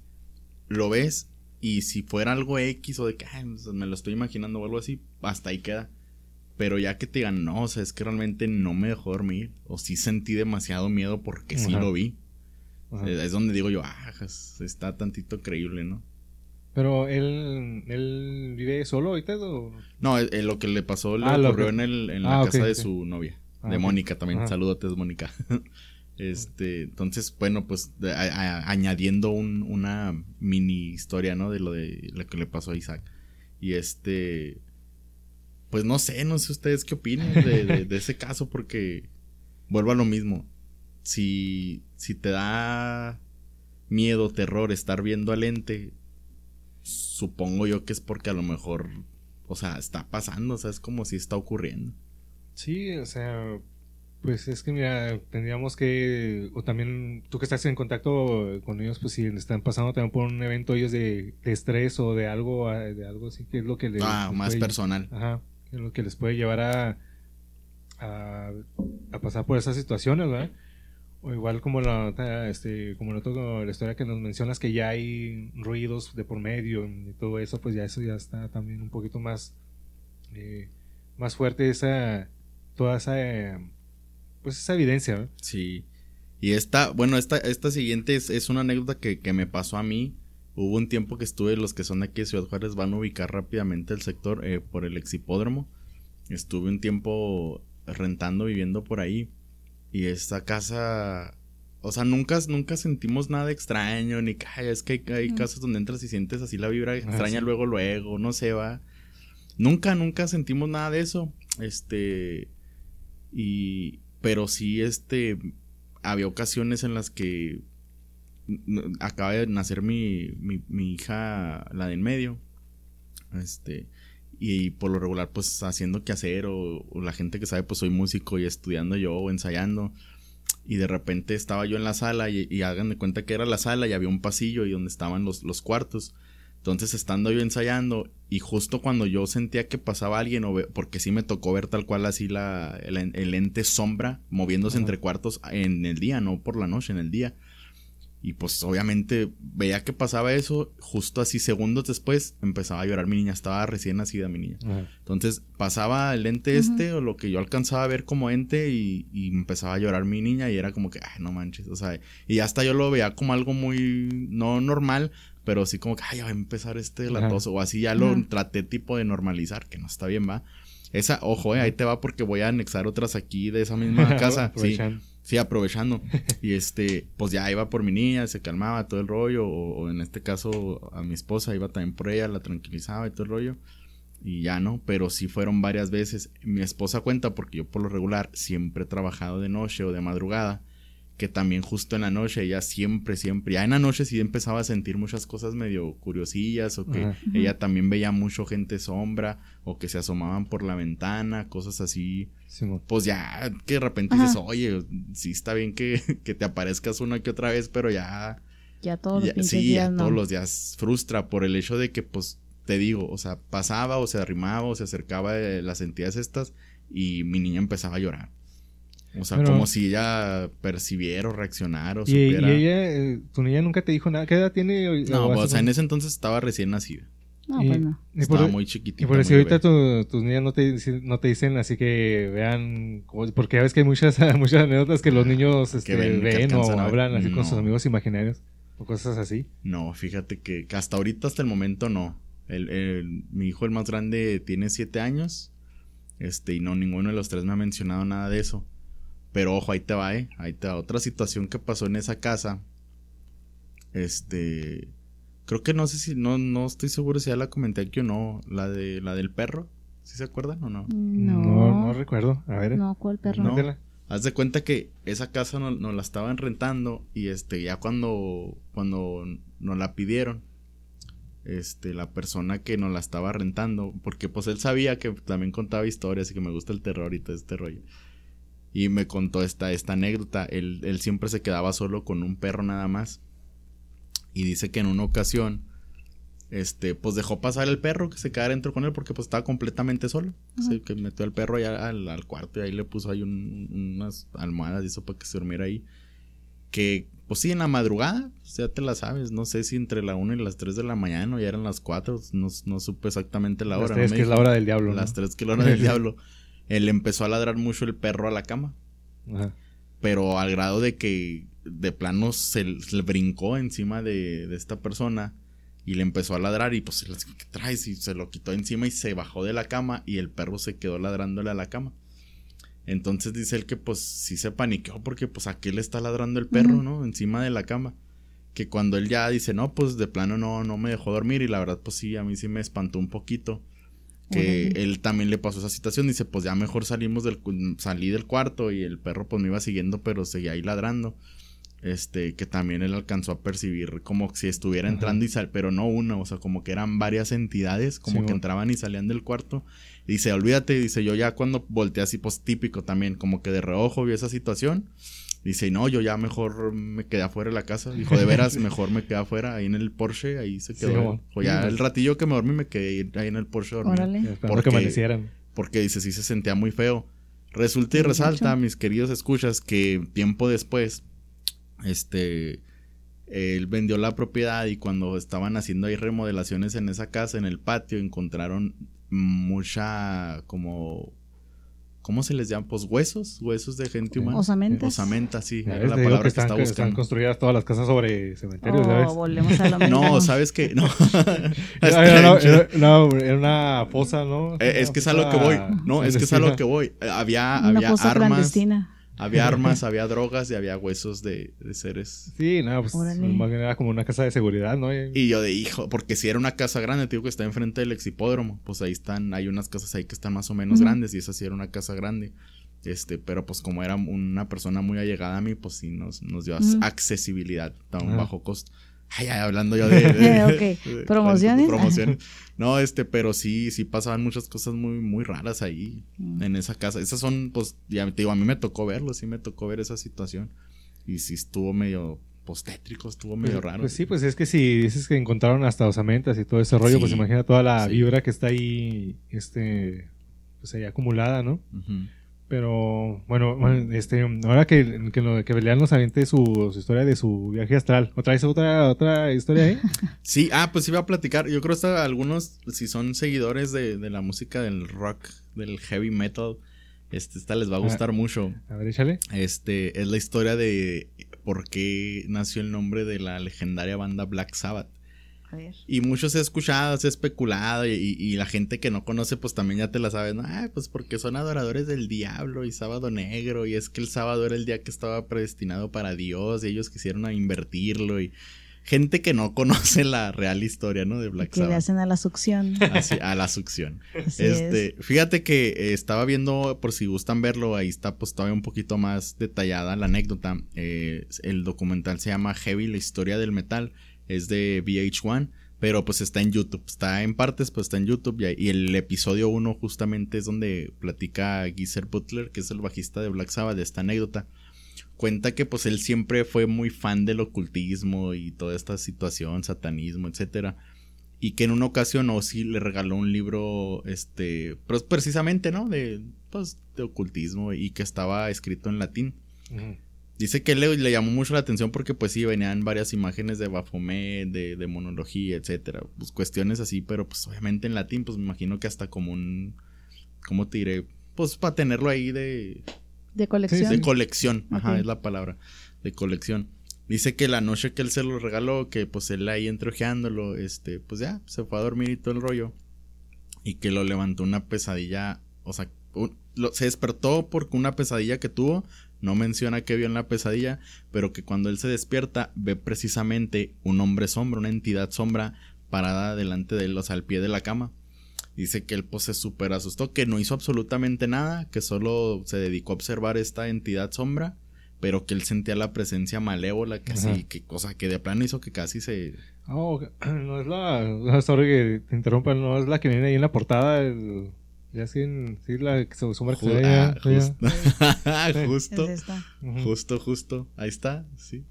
lo ves y si fuera algo X o de que pues, me lo estoy imaginando o algo así, hasta ahí queda. Pero ya que te digan, no, o sea, es que realmente no me dejó dormir. O sí sentí demasiado miedo porque sí lo vi. Es donde digo yo, ah, está tantito creíble, ¿no? Pero él, él vive solo ahorita o... No, lo que le pasó le ah, ocurrió en, el, en la ah, casa de su novia. Ah, de Mónica también. Saludos, Mónica. este, entonces, bueno, pues añadiendo un, una mini historia, ¿no? De lo de lo que le pasó a Isaac. Y este, pues no sé, no sé ustedes qué opinan de, ese caso, porque vuelvo a lo mismo. Si, si te da miedo, terror estar viendo al ente, supongo yo que es porque a lo mejor, o sea, está pasando, o sea, es como si está ocurriendo. Sí, o sea, pues es que mira, tendríamos que, o también tú que estás en contacto con ellos, pues si están pasando también por un evento ellos de, estrés o de algo, de algo así, que es lo que les... Ah, más personal. Ajá lo que les puede llevar a, a, pasar por esas situaciones, ¿verdad? O igual como la este, como la historia que nos mencionas que ya hay ruidos de por medio y todo eso, pues ya eso ya está también un poquito más, eh, más fuerte esa, toda esa, pues esa evidencia, Sí. Y esta, bueno, esta, esta siguiente es, es una anécdota que, que, me pasó a mí Hubo un tiempo que estuve, los que son de aquí de Ciudad Juárez van a ubicar rápidamente el sector eh, por el exhipódromo. Estuve un tiempo rentando, viviendo por ahí. Y esta casa, o sea, nunca, nunca sentimos nada extraño, ni que "Ay, es que hay, hay casas donde entras y sientes así la vibra extraña sí. luego, luego, no se va. Nunca, nunca sentimos nada de eso. Este, y, pero sí, este, había ocasiones en las que acaba de nacer mi, mi, mi hija, la de en medio. Este, y por lo regular, pues haciendo qué hacer, o, o la gente que sabe, pues soy músico y estudiando yo o ensayando. Y de repente estaba yo en la sala y, y hagan de cuenta que era la sala y había un pasillo y donde estaban los, los cuartos. Entonces, estando yo ensayando y justo cuando yo sentía que pasaba alguien, o porque sí me tocó ver tal cual así la, el, el ente sombra moviéndose Ajá. entre cuartos en el día, no por la noche, en el día. Y pues obviamente veía que pasaba eso, justo así segundos después empezaba a llorar mi niña, estaba recién nacida mi niña. Ajá. Entonces pasaba el ente este o lo que yo alcanzaba a ver como ente y, y empezaba a llorar mi niña y era como que, ay, no manches, o sea, y hasta yo lo veía como algo muy, no normal, pero sí como que, ay, ya va a empezar este Ajá. latoso o así ya lo Ajá. traté tipo de normalizar, que no está bien, va. Esa, ojo, eh, ahí te va porque voy a anexar otras aquí de esa misma casa. sí. Sí, aprovechando. Y este, pues ya iba por mi niña, se calmaba todo el rollo. O, o en este caso, a mi esposa iba también por ella, la tranquilizaba y todo el rollo. Y ya no, pero sí fueron varias veces. Mi esposa cuenta, porque yo por lo regular siempre he trabajado de noche o de madrugada. Que también justo en la noche, ella siempre, siempre, ya en la noche sí empezaba a sentir muchas cosas medio curiosillas. O que Ajá. ella también veía mucho gente sombra. O que se asomaban por la ventana, cosas así pues ya que de repente Ajá. dices, oye, sí está bien que, que te aparezcas una que otra vez, pero ya, Ya todos ya- los sí, días ya no. todos los días frustra por el hecho de que, pues, te digo, o sea, pasaba o se arrimaba o se acercaba de las entidades estas y mi niña empezaba a llorar. O sea, Pero- como si ella percibiera o reaccionara o Y, y supiera. ella, eh, tu niña nunca te dijo nada. ¿Qué edad tiene? No, O pues, o sea, en ese entonces estaba recién nacida. No, y, pues no. y Estaba por, muy y chiquitita. por si muy ahorita tu- tus niñas no te, no te dicen así que vean, porque ya ves que hay muchas, muchas anécdotas que los niños este, ven, ven, que o hablan así con sus amigos imaginarios o cosas así. No, fíjate que, que hasta ahorita, hasta el momento, no. El, el- mi hijo, el más grande, tiene siete años. Este, y no, ninguno de los tres me ha mencionado nada de eso. Pero ojo, ahí te va, eh. Ahí te va. Otra situación que pasó en esa casa. Este. Creo que no sé si. No, no estoy seguro si ya la comenté aquí o no. La de la del perro. ¿Sí se acuerdan o no? No, No, no recuerdo. A ver. no, ¿cuál perro? No. Haz de cuenta que esa casa nos, nos la estaban rentando y este ya cuando cuando nos la pidieron este la persona que nos la estaba rentando porque pues él sabía que también contaba historias y que me gusta el terror y todo este rollo y me contó esta esta anécdota. Él, él siempre se quedaba solo con un perro nada más. Y dice que en una ocasión este pues dejó pasar el perro que se quedara dentro con él porque pues estaba completamente solo. Así que metió al perro allá al, al cuarto y ahí le puso ahí un- unas almohadas y eso para que se durmiera ahí. Que pues sí en la madrugada pues, ya te la sabes. No sé si entre la 1 y las 3 de la mañana o ya eran las 4 no, no supe exactamente la Las hora tres, no me que es la hora del diablo. ¿no? las 3 que es la hora del diablo él empezó a ladrar mucho el perro a la cama Ajá. pero al grado de que de plano se, se le brincó encima de, de esta persona y le empezó a ladrar y pues ¿qué traes? y se lo quitó encima y se bajó de la cama y el perro se quedó ladrándole a la cama. Entonces dice él que pues sí se paniqueó porque pues a qué le está ladrando el perro. ¿no? Encima de la cama. Que cuando él ya dice, no, pues de plano no, no me dejó dormir y la verdad pues sí, a mí sí me espantó un poquito. Que él también le pasó esa situación. Dice, pues ya mejor salimos del, salí del cuarto y el perro pues me iba siguiendo, pero seguía ahí ladrando. Este, que también él alcanzó a percibir como si estuviera Ajá. entrando y sal, pero no una, o sea, como que eran varias entidades, como Sí, que entraban y salían del cuarto. Y dice, olvídate, dice, yo ya cuando volteé así, pues típico también, como que de reojo vi esa situación. Dice, no, yo ya mejor me quedé afuera de la casa. Dijo, de veras, mejor me quedé afuera, ahí en el Porsche, ahí se Sí, quedó. Dijo, ya sí, el ratillo que me dormí me quedé ahí en el Porsche dormido Órale. Porque- que amanecieran. porque dice sí se sentía muy feo. Resulta y Sí, resalta, mis queridos escuchas, que tiempo después, este, él vendió la propiedad y cuando estaban haciendo ahí remodelaciones en esa casa, en el patio, encontraron mucha como ¿Cómo se les llama? Pues huesos, huesos de gente humana. Osamentas. Osamenta, sí. Era la palabra que que, están, estaba que están buscando. construidas todas las casas sobre cementerios, ¿ya Oh, ves? volvemos a lo mismo. No, ¿sabes qué? No. Era, era no, era una fosa, ¿no? Eh, es que es a lo que voy. No, es que es a lo que voy. Había, Una había fosa armas. clandestina. Había armas, había drogas y había huesos de, de seres. Sí, no, pues Órale. más bien era como una casa de seguridad, ¿no? Y- yo de hijo, porque si era una casa grande, te digo que está enfrente del exhipódromo, pues ahí están, hay unas casas ahí que están más o menos grandes y esa sí era una casa grande. Este, pero pues como era una persona muy allegada a mí, pues sí nos, nos dio accesibilidad a un Ajá. bajo costo. Ay, ay, hablando yo de, de- Ok. de- ¿Promociones? promociones. No, este, pero sí, sí pasaban muchas cosas muy, muy raras ahí Mm. en esa casa. Esas son, pues, ya te digo, a mí me tocó verlo, sí me tocó ver esa situación. Y sí estuvo medio, pues, tétrico, estuvo medio pues, raro. Pues sí, pues es que si dices que encontraron hasta osamentas y todo ese rollo, pues imagina toda la Sí. vibra que está ahí, este, pues ahí acumulada, ¿no? Pero bueno, este, ahora que, que, lo- que Belial nos aviente su, su historia de su viaje astral, ¿otra vez otra, otra historia ahí? Sí, ah, pues iba a platicar. Yo creo que hasta algunos, si son seguidores de, de la música del rock, del heavy metal, este, esta les va a Ah. gustar mucho. A ver, échale. Este, es la historia de por qué nació el nombre de la legendaria banda Black Sabbath. A ver. Y muchos he escuchado, se ha especulado, y, y la gente que no conoce, pues también ya te la sabes, ¿no? Pues porque son adoradores del diablo y sábado negro, y es que el sábado era el día que estaba predestinado para Dios, y ellos quisieron a invertirlo, y gente que no conoce la real historia, ¿no? De Black Que le Sabbath. hacen a la succión. Así, a la succión. Así es. Este, fíjate que eh, estaba viendo, por si gustan verlo, ahí está pues todavía un poquito más detallada la anécdota. Eh, el documental se llama Heavy, la historia del metal, es de VH1, pero pues está en YouTube, está en partes, pues está en YouTube y, el episodio 1 justamente es donde platica Geezer Butler, que es el bajista de Black Sabbath, de esta anécdota. Cuenta que pues él siempre fue muy fan del ocultismo y toda esta situación, satanismo, etcétera y que en una ocasión Ozzy le regaló un libro, este, pues precisamente, ¿no? De, pues, de ocultismo y que estaba escrito en latín. Dice que le, le llamó mucho la atención porque pues sí, venían varias imágenes de Baphomet, de demonología, etcétera, pues cuestiones así, pero pues obviamente en latín, pues me imagino que hasta como un, ¿cómo te diré? Pues para tenerlo ahí de, De colección. de colección, ajá, es la palabra, de colección. Dice que la noche que él se lo regaló, que pues él ahí entreojeándolo, este, pues ya, se fue a dormir y todo el rollo. Y que lo levantó una pesadilla, o sea, un- lo- se despertó porque una pesadilla que tuvo, no menciona qué vio en la pesadilla, pero que cuando él se despierta ve precisamente un hombre sombra, una entidad sombra parada delante de él, o sea, al pie de la cama. Dice que él pues se súper asustó, que no hizo absolutamente nada, que solo se dedicó a observar esta entidad sombra, pero que él sentía la presencia malévola, que Ajá. así, que cosa que de plano hizo que casi se... Oh, no es la. Sorry que te interrumpa, no es la que viene ahí en la portada. El, ya en- sí, la que se que ah, justo, justo, Es justo, justo, ahí está, sí.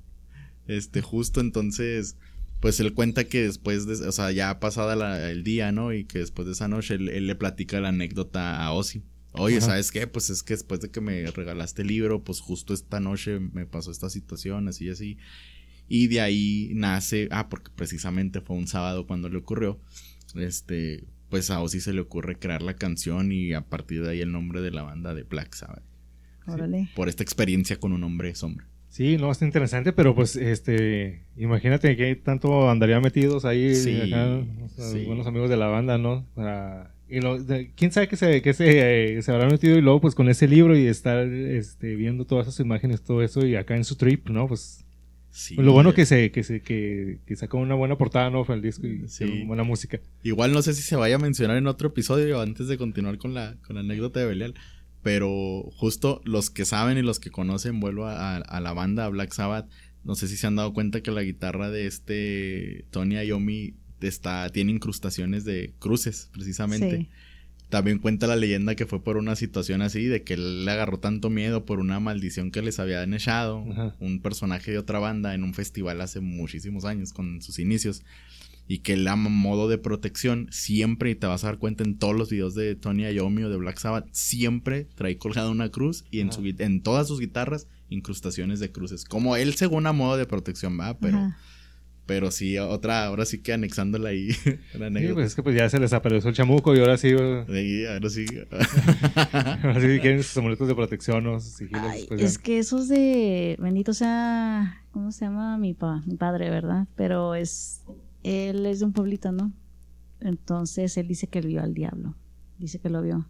Este, justo entonces, pues él cuenta que después de, o sea, ya pasada la- el día, ¿no? Y que después de esa noche él, él le platica la anécdota a Ozzy. Oye, Ajá. ¿sabes qué? Pues es que después de que me regalaste el libro, pues justo esta noche me pasó esta situación, así y así. Y de ahí nace, ah, porque precisamente fue un sábado cuando le ocurrió, este, pues a Ozzy se le ocurre crear la canción y a partir de ahí el nombre de la banda de Black Sabbath, Órale. por esta experiencia con un hombre sombra. Sí, no, está interesante, pero pues, este, imagínate que tanto andaría metidos ahí, Sí, acá, o sea, sí. buenos amigos de la banda, ¿no? Para- y lo- de- quién sabe que se, que se, eh, se habrá metido y luego pues con ese libro y estar, este, viendo todas esas imágenes, todo eso y acá en su trip, ¿no? Pues, Sí, lo bueno que se, que se, que, que sacó una buena portada, ¿no? Fue el disco y Sí. buena música. Igual no sé si se vaya a mencionar en otro episodio antes de continuar con la, con la anécdota de Belial. Pero justo los que saben y los que conocen, vuelvo a, a- a la banda, a Black Sabbath. No sé si se han dado cuenta que la guitarra de este Tony Iommi está, tiene incrustaciones de cruces, precisamente. Sí. También cuenta la leyenda que fue por una situación así, de que él le agarró tanto miedo por una maldición que les habían echado Ajá. un personaje de otra banda en un festival hace muchísimos años, con sus inicios. Y que él a modo de protección, siempre, y te vas a dar cuenta en todos los videos de Tony Iommi o de Black Sabbath, siempre trae colgada una cruz y en, su, en todas sus guitarras incrustaciones de cruces. Como él según a modo de protección, va, pero Ajá. Pero sí, otra, ahora sí que anexándola ahí. la Sí, pues es que pues ya se les apareció el chamuco y ahora sí. Sí, ahora sí. ahora sí quieren sus amuletos de protección o sus sigilos. Ay, pues, es que esos de bendito sea, ¿cómo se llama mi pa, mi padre, verdad? Pero es él es de un pueblito, ¿no? Entonces él dice que vio al diablo. Dice que lo vio.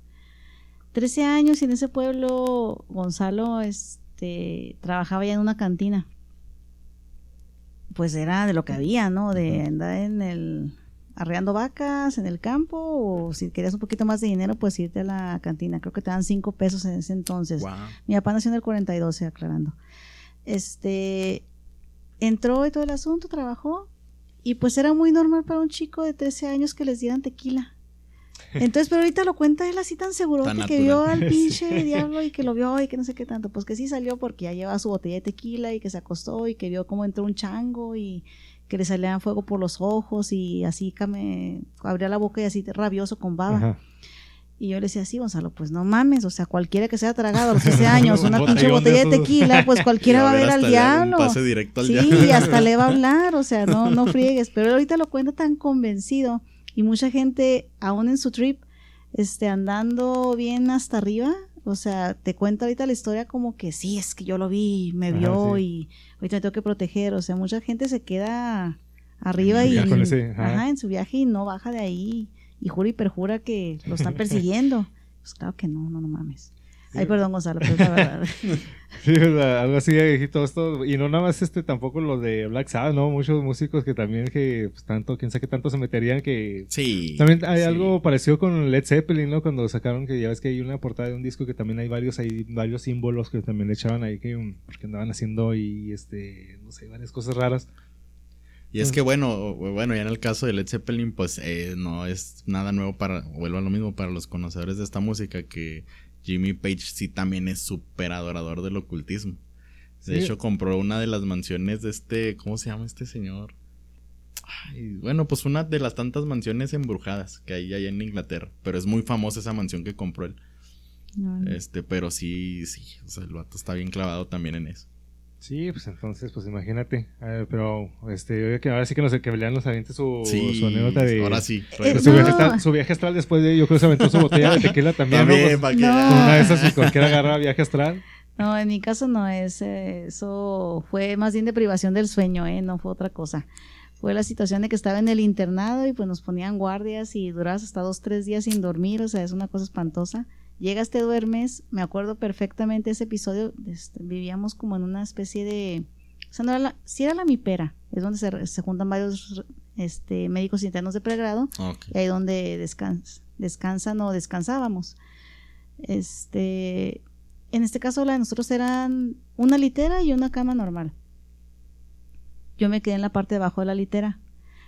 Trece años y en ese pueblo Gonzalo este trabajaba ya en una cantina. Pues era de lo que había, ¿no? De andar en el arreando vacas en el campo o si querías un poquito más de dinero pues irte a la cantina. Creo que te dan cinco pesos en ese entonces. Wow. Mi papá nació en el 42, aclarando. Este, entró y todo el asunto, trabajó, y pues era muy normal para un chico de 13 años que les dieran tequila. Entonces, pero ahorita lo cuenta él así tan seguro Tan que vio al pinche diablo y que lo vio y que no sé qué tanto. Pues que sí salió porque ya llevaba su botella de tequila y que se acostó y que vio cómo entró un chango y que le salía fuego por los ojos y así came, abría la boca y así rabioso con baba. Ajá. Y yo le decía, sí, Gonzalo, pues no mames, o sea, cualquiera que se haya tragado a los 13 años una Un pinche botella de tequila, pues cualquiera va a ver al diablo. pase directo al Sí, diablo. y hasta le va a hablar, o sea, no, no friegues. Pero él ahorita lo cuenta tan convencido y mucha gente, aún en su trip, este, andando bien hasta arriba, o sea, te cuenta ahorita la historia como que sí, es que yo lo vi, me Ajá, vio sí. y ahorita me tengo que proteger, o sea, mucha gente se queda arriba y ajá, en su viaje y no baja de ahí y jura y perjura que lo están persiguiendo. Pues claro que no, no, no mames. Ay, perdón, Gonzalo, pero es la verdad. Sí, o sea, algo así y todo esto. Y no nada más este tampoco lo de Black Sabbath, ¿no? Muchos músicos que también que pues, tanto, quién sabe qué tanto se meterían que... Sí. También hay sí. algo parecido con Led Zeppelin, ¿no? Cuando sacaron que ya ves que hay una portada de un disco que también hay varios ahí, varios símbolos que también le echaban ahí que, um, que andaban haciendo y este, no sé, varias cosas raras. Y es que bueno, bueno, ya en el caso de Led Zeppelin, pues eh, no es nada nuevo para, vuelvo a lo mismo para los conocedores de esta música, que Jimmy Page sí también es súper adorador del ocultismo. De Sí. hecho, compró una de las mansiones de este, ¿cómo se llama este señor? Ay, bueno, pues una de las tantas mansiones embrujadas que hay allá en Inglaterra, pero es muy famosa esa mansión que compró él. No, Este, pero sí, sí, o sea, el vato está bien clavado también en eso. Sí, pues entonces, pues imagínate. A ver, pero este, ahora sí que nos que Belian nos aviente su, Sí, su anécdota de. ahora sí. Eh, de su, no. viaje astral, su viaje astral después de, yo creo que se aventó su botella de tequila también. ¿no? También, Pues, para que- No. con una de esas, si cualquiera agarra viaje astral. No, en mi caso no es, eh, eso fue más bien de privación del sueño, ¿eh? no fue otra cosa. Fue la situación de que estaba en el internado y pues nos ponían guardias y durabas hasta dos, tres días sin dormir, o sea, es una cosa espantosa. Llegas, te duermes, me acuerdo perfectamente ese episodio, este, vivíamos como en una especie de, o sea, no era la, sí era la mipera, es donde se, se juntan varios este, médicos internos de pregrado y ahí donde descans- descansan o descansábamos. Este, en este caso la de nosotros eran una litera y una cama normal. Yo me quedé en la parte de abajo de la litera.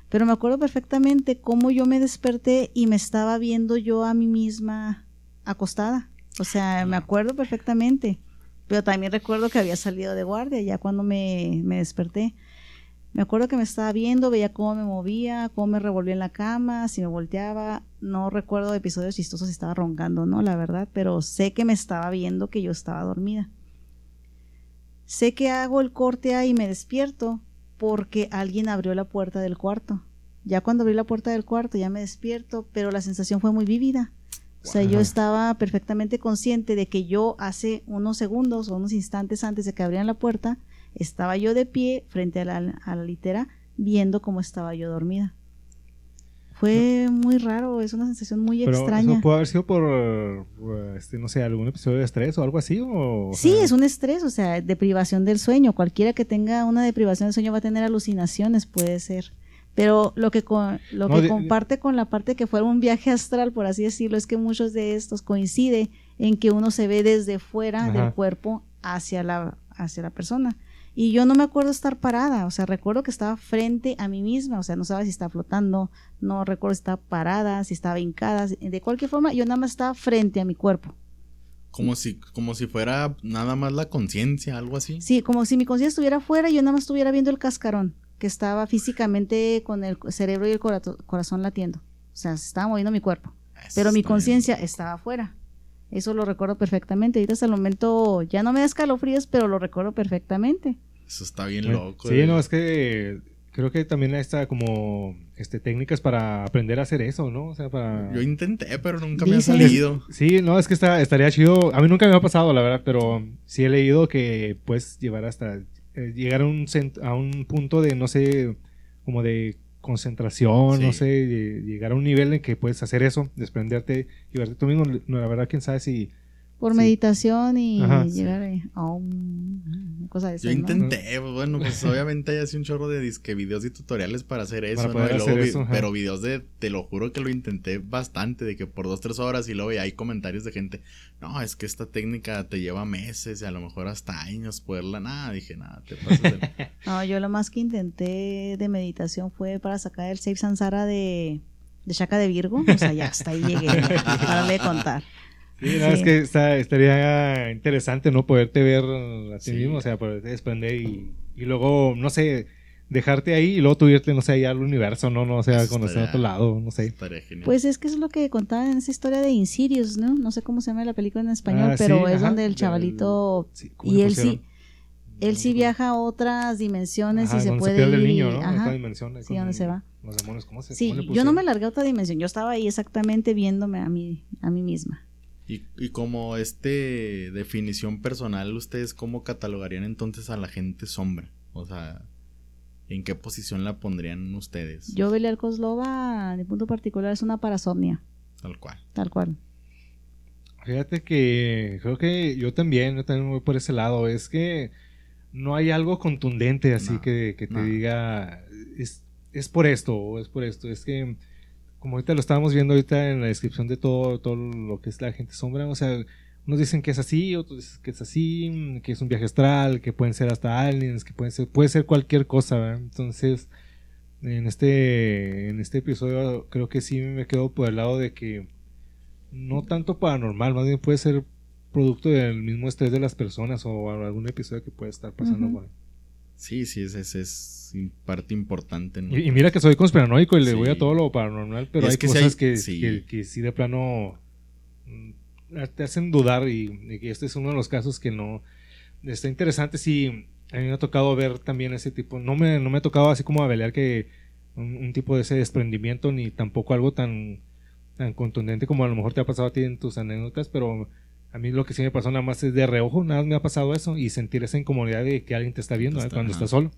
Pero me acuerdo perfectamente cómo yo me desperté y me estaba viendo yo a mí misma acostada. O sea, me acuerdo perfectamente. Pero también recuerdo que había salido de guardia ya cuando me, me desperté. Me acuerdo que me estaba viendo, veía cómo me movía, cómo me revolvía en la cama, si me volteaba. No recuerdo episodios chistosos si estaba roncando, ¿no? La verdad, pero sé que me estaba viendo que yo estaba dormida. Sé que hago el corte ahí y me despierto porque alguien abrió la puerta del cuarto. Ya cuando abrí la puerta del cuarto ya me despierto, pero la sensación fue muy vívida. O sea, yo estaba perfectamente consciente de que yo hace unos segundos o unos instantes antes de que abrieran la puerta, estaba yo de pie frente a la, a la litera viendo cómo estaba yo dormida. Fue muy raro, es una sensación muy Pero extraña. eso puede haber sido por, uh, este, no sé, algún episodio de estrés o algo así. O, o Sí, sea, es un estrés, o sea, deprivación del sueño. Cualquiera que tenga una deprivación del sueño va a tener alucinaciones, puede ser. Pero lo que, co- lo No, que de- comparte con la parte que fue un viaje astral, por así decirlo, es que muchos de estos coincide en que uno se ve desde fuera Ajá. del cuerpo hacia la, hacia la persona. Y yo no me acuerdo estar parada, o sea, recuerdo que estaba frente a mí misma, o sea, no sabía si estaba flotando, no recuerdo si estaba parada, si estaba hincada, de cualquier forma, yo nada más estaba frente a mi cuerpo. Como si, como si fuera nada más la conciencia, algo así. Sí, como si mi conciencia estuviera afuera y yo nada más estuviera viendo el cascarón, que estaba físicamente con el cerebro y el corazón latiendo. O sea, se estaba moviendo mi cuerpo. Eso Pero mi conciencia estaba afuera. Eso lo recuerdo perfectamente. Ahorita hasta el momento ya no me da escalofríos, pero lo recuerdo perfectamente. Eso está bien eh, loco. Sí, eh. no, es que creo que también está como este técnicas para aprender a hacer eso, ¿no? O sea, para Yo intenté, pero nunca me ha salido. Sí, no, es que está, estaría chido. A mí nunca me ha pasado, la verdad, pero sí he leído que puedes llevar hasta eh, llegar a un cent- a un punto de no sé, como de concentración, Sí. no sé, de- llegar a un nivel en que puedes hacer eso, desprenderte y verte tú mismo. No, la verdad, quién sabe si Por Sí. meditación y Ajá, llegar a- a un, cosa de Yo intenté, pues, bueno, pues obviamente hay así un chorro de disque videos y tutoriales para hacer eso, Para ¿no? poder luego eso, pero videos de, te lo juro que lo intenté bastante, de que por dos, tres horas y luego veía hay comentarios de gente, no, es que esta técnica te lleva meses y a lo mejor hasta años poderla, nada, dije, nada, te pasas de... No, yo lo más que intenté de meditación fue para sacar el Safe Sansara de, de Shaka de Virgo. O sea, ya hasta ahí llegué. Para de contar. Sí, no, Sí. es que está- estaría interesante, ¿no? Poderte ver a ti Sí. mismo, o sea, poderte desprender y, y luego, no sé, dejarte ahí y luego tú irte, no sé, allá al universo, ¿no? No, o sea, conocer estaría- otro lado, no sé. Pues es que es lo que contaban en esa historia de Insidious, ¿no? No sé cómo se llama la película en español, Ah, sí, pero es ajá, donde el chavalito sí, ¿cómo y él sí, él sí viaja a otras dimensiones Ajá, y se donde puede pierde ir. el niño, ¿no? Ajá. otra dimensión, Sí, con ¿dónde se va? Los demonios, ¿cómo se Sí, cómo le yo no me largué a otra dimensión, yo estaba ahí exactamente viéndome a mí, a mí misma. Y, y como este definición personal, ¿ustedes cómo catalogarían entonces a la gente sombra? O sea, ¿en qué posición la pondrían ustedes? Yo, Belial Kozlova, de punto particular, es una parasomnia, Tal cual. tal cual. Fíjate que creo que yo también, yo también voy por ese lado. Es que no hay algo contundente así No, que, que te no. diga es, es por esto o es por esto. Es que como ahorita lo estábamos viendo ahorita en la descripción de todo, todo lo que es la gente sombra, o sea, unos dicen que es así, otros dicen que es así, que es un viaje astral, que pueden ser hasta aliens, que pueden ser, puede ser cualquier cosa, ¿verdad? Entonces, en este, en este episodio creo que sí me quedo por el lado de que no tanto paranormal, más bien puede ser producto del mismo estrés de las personas o algún episodio que puede estar pasando. Por ahí. Sí, sí, ese es, es parte importante. ¿no? y, y mira que soy conspiranoico y le Sí. voy a todo lo paranormal, pero Es hay que cosas hay- que, sí. que, que sí de plano mm, te hacen dudar y, y este es uno de los casos que no está interesante. Sí, a mí me ha tocado ver también ese tipo, no me, no me ha tocado así como a que un, un tipo de ese desprendimiento ni tampoco algo tan, tan contundente como a lo mejor te ha pasado a ti en tus anécdotas, pero a mí lo que sí me pasó nada más es de reojo, nada más me ha pasado eso y sentir esa incomodidad de que alguien te está viendo ¿eh? cuando ajá. estás solo.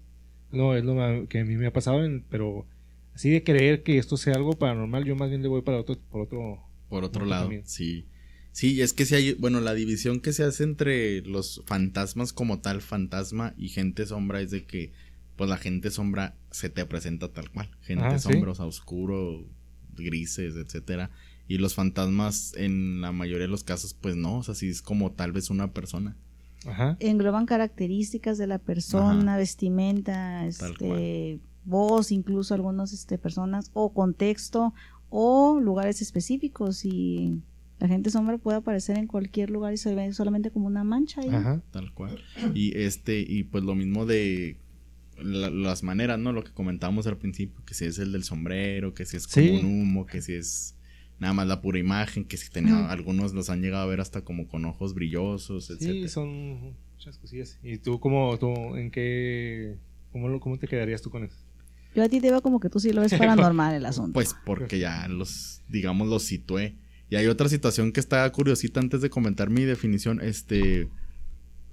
No, es lo que a mí me ha pasado, en- pero así de creer que esto sea algo paranormal, yo más bien le voy para otro, por otro. Por otro lado, también. sí. Sí, es que si hay, bueno, la división que se hace entre los fantasmas como tal, fantasma y gente sombra es de que, pues la gente sombra se te presenta tal cual. Gente Ah, sí. sombra, o sea, oscuro, grises, etcétera. Y los fantasmas, en la mayoría de los casos, pues no, o sea, sí es como tal vez una persona. Ajá. engloban características de la persona, Ajá. vestimenta, este, voz, incluso algunas este, personas, o contexto, o lugares específicos. Y la gente sombra puede aparecer en cualquier lugar y se ve solamente como una mancha. ahí. Ajá. Tal cual. Y este, y pues lo mismo de la- las maneras, ¿no? Lo que comentábamos al principio, que si es el del sombrero, que si es como Sí. un humo, que si es nada más la pura imagen, que si tenía, algunos los han llegado a ver hasta como con ojos brillosos, Sí, etcétera. son muchas cosillas. ¿Y tú cómo, tú, en qué, cómo, lo- cómo te quedarías tú con eso? Yo a ti te veo como que tú sí lo ves paranormal el asunto. Pues porque ya los, digamos, los situé. Y hay otra situación que está curiosita antes de comentar mi definición. Este.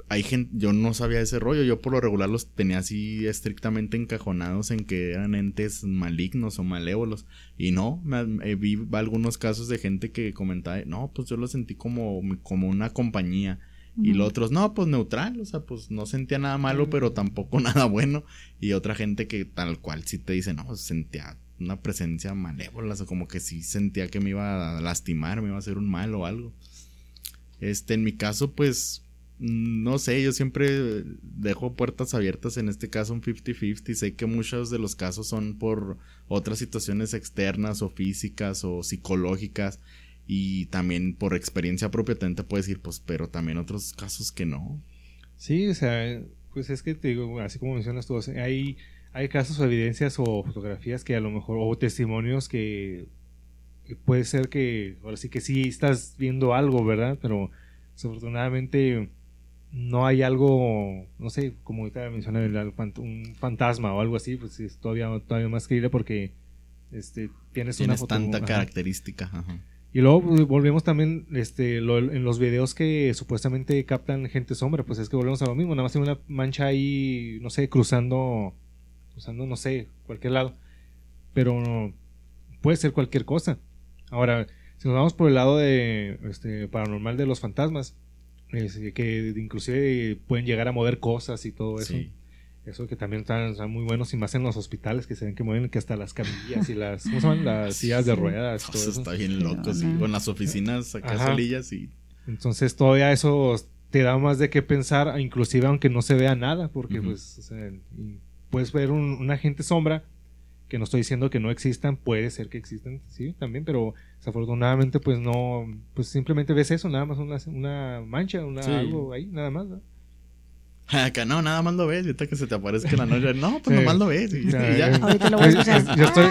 Hay gente. Yo no sabía ese rollo. Yo por lo regular los tenía así estrictamente encajonados en que eran entes malignos o malévolos. Y no, me, eh, vi algunos casos de gente que comentaba, no, pues yo lo sentí como, como una compañía. Y los otros, no, pues neutral, o sea, pues no sentía nada malo, pero tampoco nada bueno. Y otra gente que tal cual sí te dice, no, pues, sentía una presencia malévola, o sea, como que sí sentía que me iba a lastimar, me iba a hacer un mal o algo. Este, en mi caso, pues, no sé, yo siempre dejo puertas abiertas, en este caso un 50-50, sé que muchos de los casos son por otras situaciones externas o físicas o psicológicas. Y también por experiencia propia también te puedes decir, pues, pero también otros casos que no. Sí, o sea, pues es que te digo, así como mencionas tú, hay, hay casos o evidencias o fotografías que a lo mejor, o testimonios que, que puede ser que, ahora sí que sí estás viendo algo, ¿verdad? Pero desafortunadamente no hay algo, no sé, como ahorita mencioné, un fantasma o algo así, pues es todavía, todavía más creíble porque este, tienes, una foto. tanta ajá. característica. Ajá. Y luego pues, volvemos también este, lo- en los videos que supuestamente captan gente sombra, pues es que volvemos a lo mismo, nada más tiene una mancha ahí, no sé, cruzando, cruzando, no sé, cualquier lado. Pero no- puede ser cualquier cosa. Ahora, si nos vamos por el lado de este, paranormal de los fantasmas, es, que inclusive pueden llegar a mover cosas y todo eso. Sí. Eso que también están, están muy buenos y más en los hospitales que se ven que mueven que hasta las camillas y las, ¿cómo se llaman? Las sillas de ruedas. todo Eso está bien loco, sí. O en las oficinas acá Ajá. solillas y Entonces todavía eso te da más de qué pensar, inclusive aunque no se vea nada, porque Ujú. pues o sea, y puedes ver un, un agente sombra, que no estoy diciendo que no existan, puede ser que existan, sí, también, pero desafortunadamente pues no, pues simplemente ves eso, nada más una, una mancha, una, Sí. algo ahí, nada más. ¿no? Acá no, nada más lo ves. Y ahorita que se te aparezca en la noche, no, pues Sí. nomás lo ves. Y, Ya, y ya. ya. Ahorita lo voy a escuchar. Yo estoy,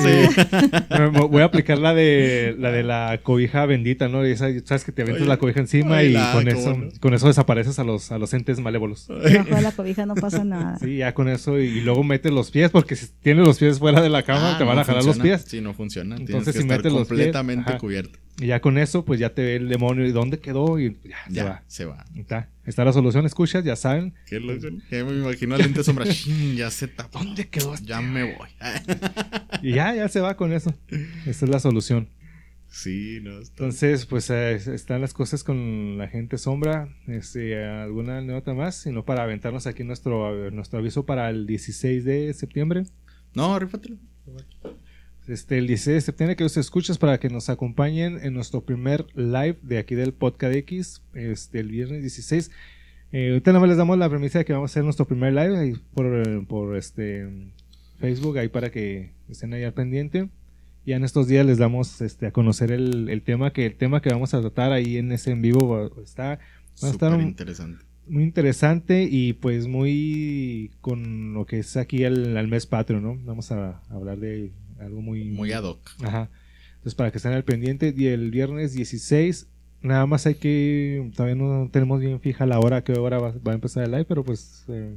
Sí. Me- me voy a aplicar la de la de la cobija bendita, ¿no? Y esa, sabes que te aventas Oye. la cobija encima y la, con eso, con eso desapareces a los, a los entes malévolos. Debajo de la cobija no pasa nada. Sí, ya con eso y, y luego metes los pies porque si tienes los pies fuera de la cama Ah, te van no a jalar funciona. los pies. Sí, no funciona. Entonces, Tienes que si estar metes los pies, completamente ajá. cubierto. Y ya con eso pues ya te ve el demonio y dónde quedó y ya, se Ya, va. se va. Está, está la solución, escuchas, ya saben. Qué loco. Ya me imagino al lente sombra. Ya se tapó. ¿Dónde quedó? este? Ya me voy. Y ya, ya se va con eso. Esa es la solución. sí, no. está- Entonces, pues eh, están las cosas con la gente sombra. Este, ¿Alguna nota más? Sino para aventarnos aquí nuestro, nuestro aviso para el 16 de septiembre. No, rífatelo. Este, el 16 de septiembre que los escuchas para que nos acompañen en nuestro primer live de aquí del Podcast X, este, el viernes 16. Eh, ahorita nada más les damos la premisa de que vamos a hacer nuestro primer live ahí por, eh, por este Facebook, ahí para que estén ahí al pendiente. Ya en estos días les damos este, a conocer el, el tema que el tema que vamos a tratar ahí en ese en vivo va- está va a estar Súper un- interesante. muy interesante y pues muy con lo que es aquí el, al mes patrio, ¿no? Vamos a hablar de algo muy... Muy ad hoc. Ajá. Entonces para que estén al pendiente y el viernes 16 nada más hay que todavía no tenemos bien fija la hora qué hora va, va a empezar el live, pero pues eh,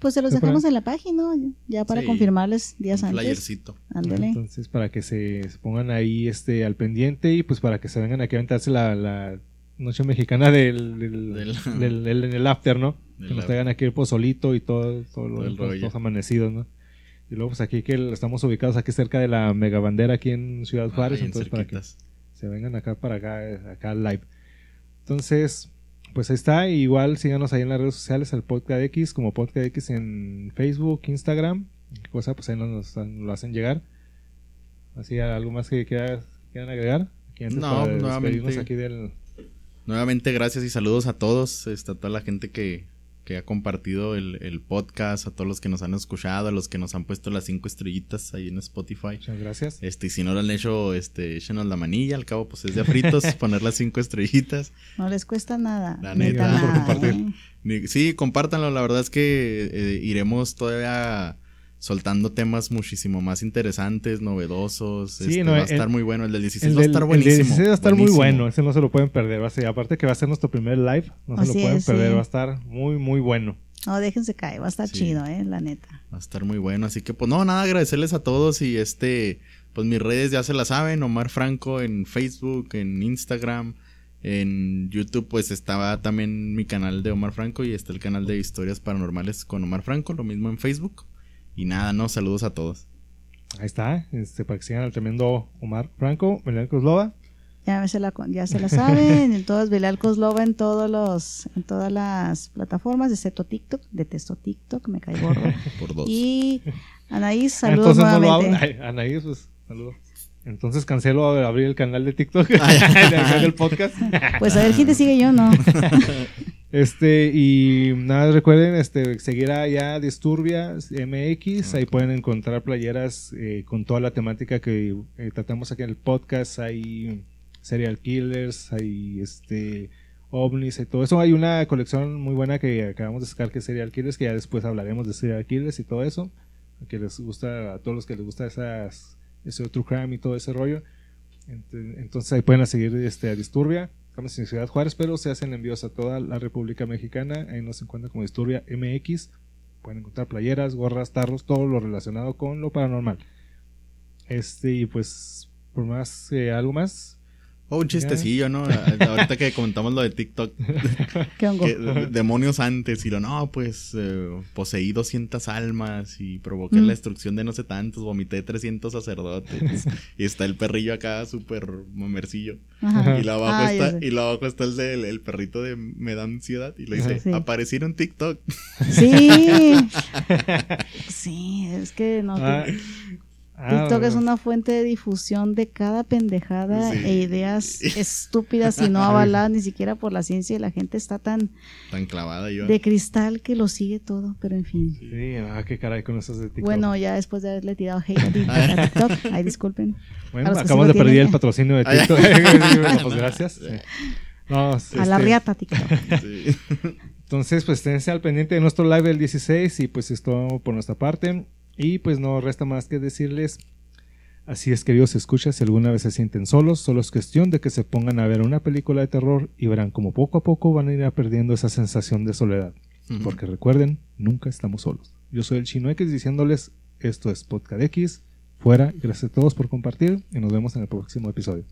Pues se los dejamos en la página, ya para Sí. confirmarles días Un antes. flyercito. Ándale. entonces para que se, se pongan ahí este al pendiente y pues para que se vengan aquí a aventarse la, la noche mexicana del, del, Del- del- el after, ¿no? Del que nos traigan aquí el pozolito y todo, todo lo- Todo el rollo. todos amanecidos, ¿no? Y luego pues aquí que estamos ubicados aquí cerca de la mega bandera aquí en Ciudad Juárez, entonces para que se vengan acá para acá, acá al live. Entonces, pues ahí está. Igual síganos ahí en las redes sociales, al Podcast X, como Podcast X en Facebook, Instagram. Cosa, pues ahí nos, lo hacen llegar. Así, ¿algo más que quieras- quieran agregar? Aquí antes No, para nuevamente. despedirnos aquí del... Nuevamente, gracias y saludos a todos, este, a toda la gente que, que ha compartido el, el podcast, a todos los que nos han escuchado, a los que nos han puesto las cinco estrellitas ahí en Spotify. Muchas gracias. Este, y si no lo han hecho, este, échenos la manilla, al cabo, pues es de afritos, poner las cinco estrellitas. No les cuesta nada. La neta. Por compartir. ¿eh? Sí, compártanlo, la verdad es que eh, iremos todavía soltando temas muchísimo más interesantes, novedosos. Sí, este, no, va a el- estar muy bueno, el del 16 El, va a estar el buenísimo. 16 va a estar muy bueno, ese no se lo pueden perder. Va a ser, aparte que va a ser nuestro primer live, no se lo pueden es, perder, sí. va a estar muy, muy bueno. No, déjense caer, va a estar Sí. chido, eh, la neta. Va a estar muy bueno, así que pues no, nada, agradecerles a todos y este, pues mis redes ya se las saben, Omar Franco en Facebook, en Instagram, en YouTube pues estaba también mi canal de Omar Franco y está el canal de historias paranormales con Omar Franco, lo mismo en Facebook. Y nada, no, saludos a todos. Ahí está, este, para que sigan al tremendo Omar Franco, Belén Cruzlova. Ya se la, ya se la saben, en todas Bilal Kozlova en todos los, en todas las plataformas, excepto TikTok, detesto TikTok, me cae gordo. Por dos. Y Anaís, saludos Entonces no lo nuevamente. Ay, Anaís, pues, saludos. Entonces cancelo a abrir el canal de TikTok Ah, del podcast. Pues a ver quién te sigue yo, ¿no? Este, y nada, recuerden este, seguir a ya Disturbias MX. Ahí pueden encontrar playeras eh, con toda la temática que eh, tratamos aquí en el podcast. Hay serial killers, hay este ovnis y todo eso. Hay una colección muy buena que acabamos de sacar que es serial killers, que ya después hablaremos de serial killers y todo eso. Que les gusta, a todos los que les gusta esas, ese true crime y todo ese rollo. Ent- Entonces ahí pueden seguir este, a Disturbia. Estamos en Ciudad Juárez, pero se hacen envíos a toda la República Mexicana. Ahí nos encuentra como Disturbia MX. Pueden encontrar playeras, gorras, tarros, todo lo relacionado con lo paranormal. Este, y pues, por más, eh, algo más. Oh, un chistecillo, ¿no? Ahorita que comentamos lo de TikTok. ¿Qué hongo? que, demonios antes y lo no, pues eh, poseí 200 almas y provoqué Mm. la destrucción de no sé tantos, vomité 300 sacerdotes. y está el perrillo acá súper mamercillo. Ajá. Y la abajo Ah, está, y la abajo está el, de- el perrito de me da ansiedad y le dice, Sí. un TikTok. Sí. Sí, es que no. Ah, te- ah, TikTok es una fuente de difusión de cada pendejada Sí. e ideas estúpidas y no avaladas ni siquiera por la ciencia y la gente está tan Tan clavada yo. de cristal que lo sigue todo, pero en fin. Sí, ah, qué caray con esos de TikTok. Bueno, ya después de haberle tirado hate a Tik- a TikTok, ay, disculpen. Bueno, acabamos sí de perder el patrocinio de. TikTok. Bueno, pues gracias. Sí. No, A la este, riata TikTok. Sí. Entonces, pues esténse al pendiente de nuestro live del 16 y pues esto por nuestra parte. Y pues no resta más que decirles, así es queridos escuchas, si alguna vez se sienten solos, solo es cuestión de que se pongan a ver una película de terror y verán como poco a poco van a ir perdiendo esa sensación de soledad. Porque recuerden, nunca estamos solos. Yo soy el Chino X diciéndoles, esto es Podcast X, fuera, gracias a todos por compartir y nos vemos en el próximo episodio.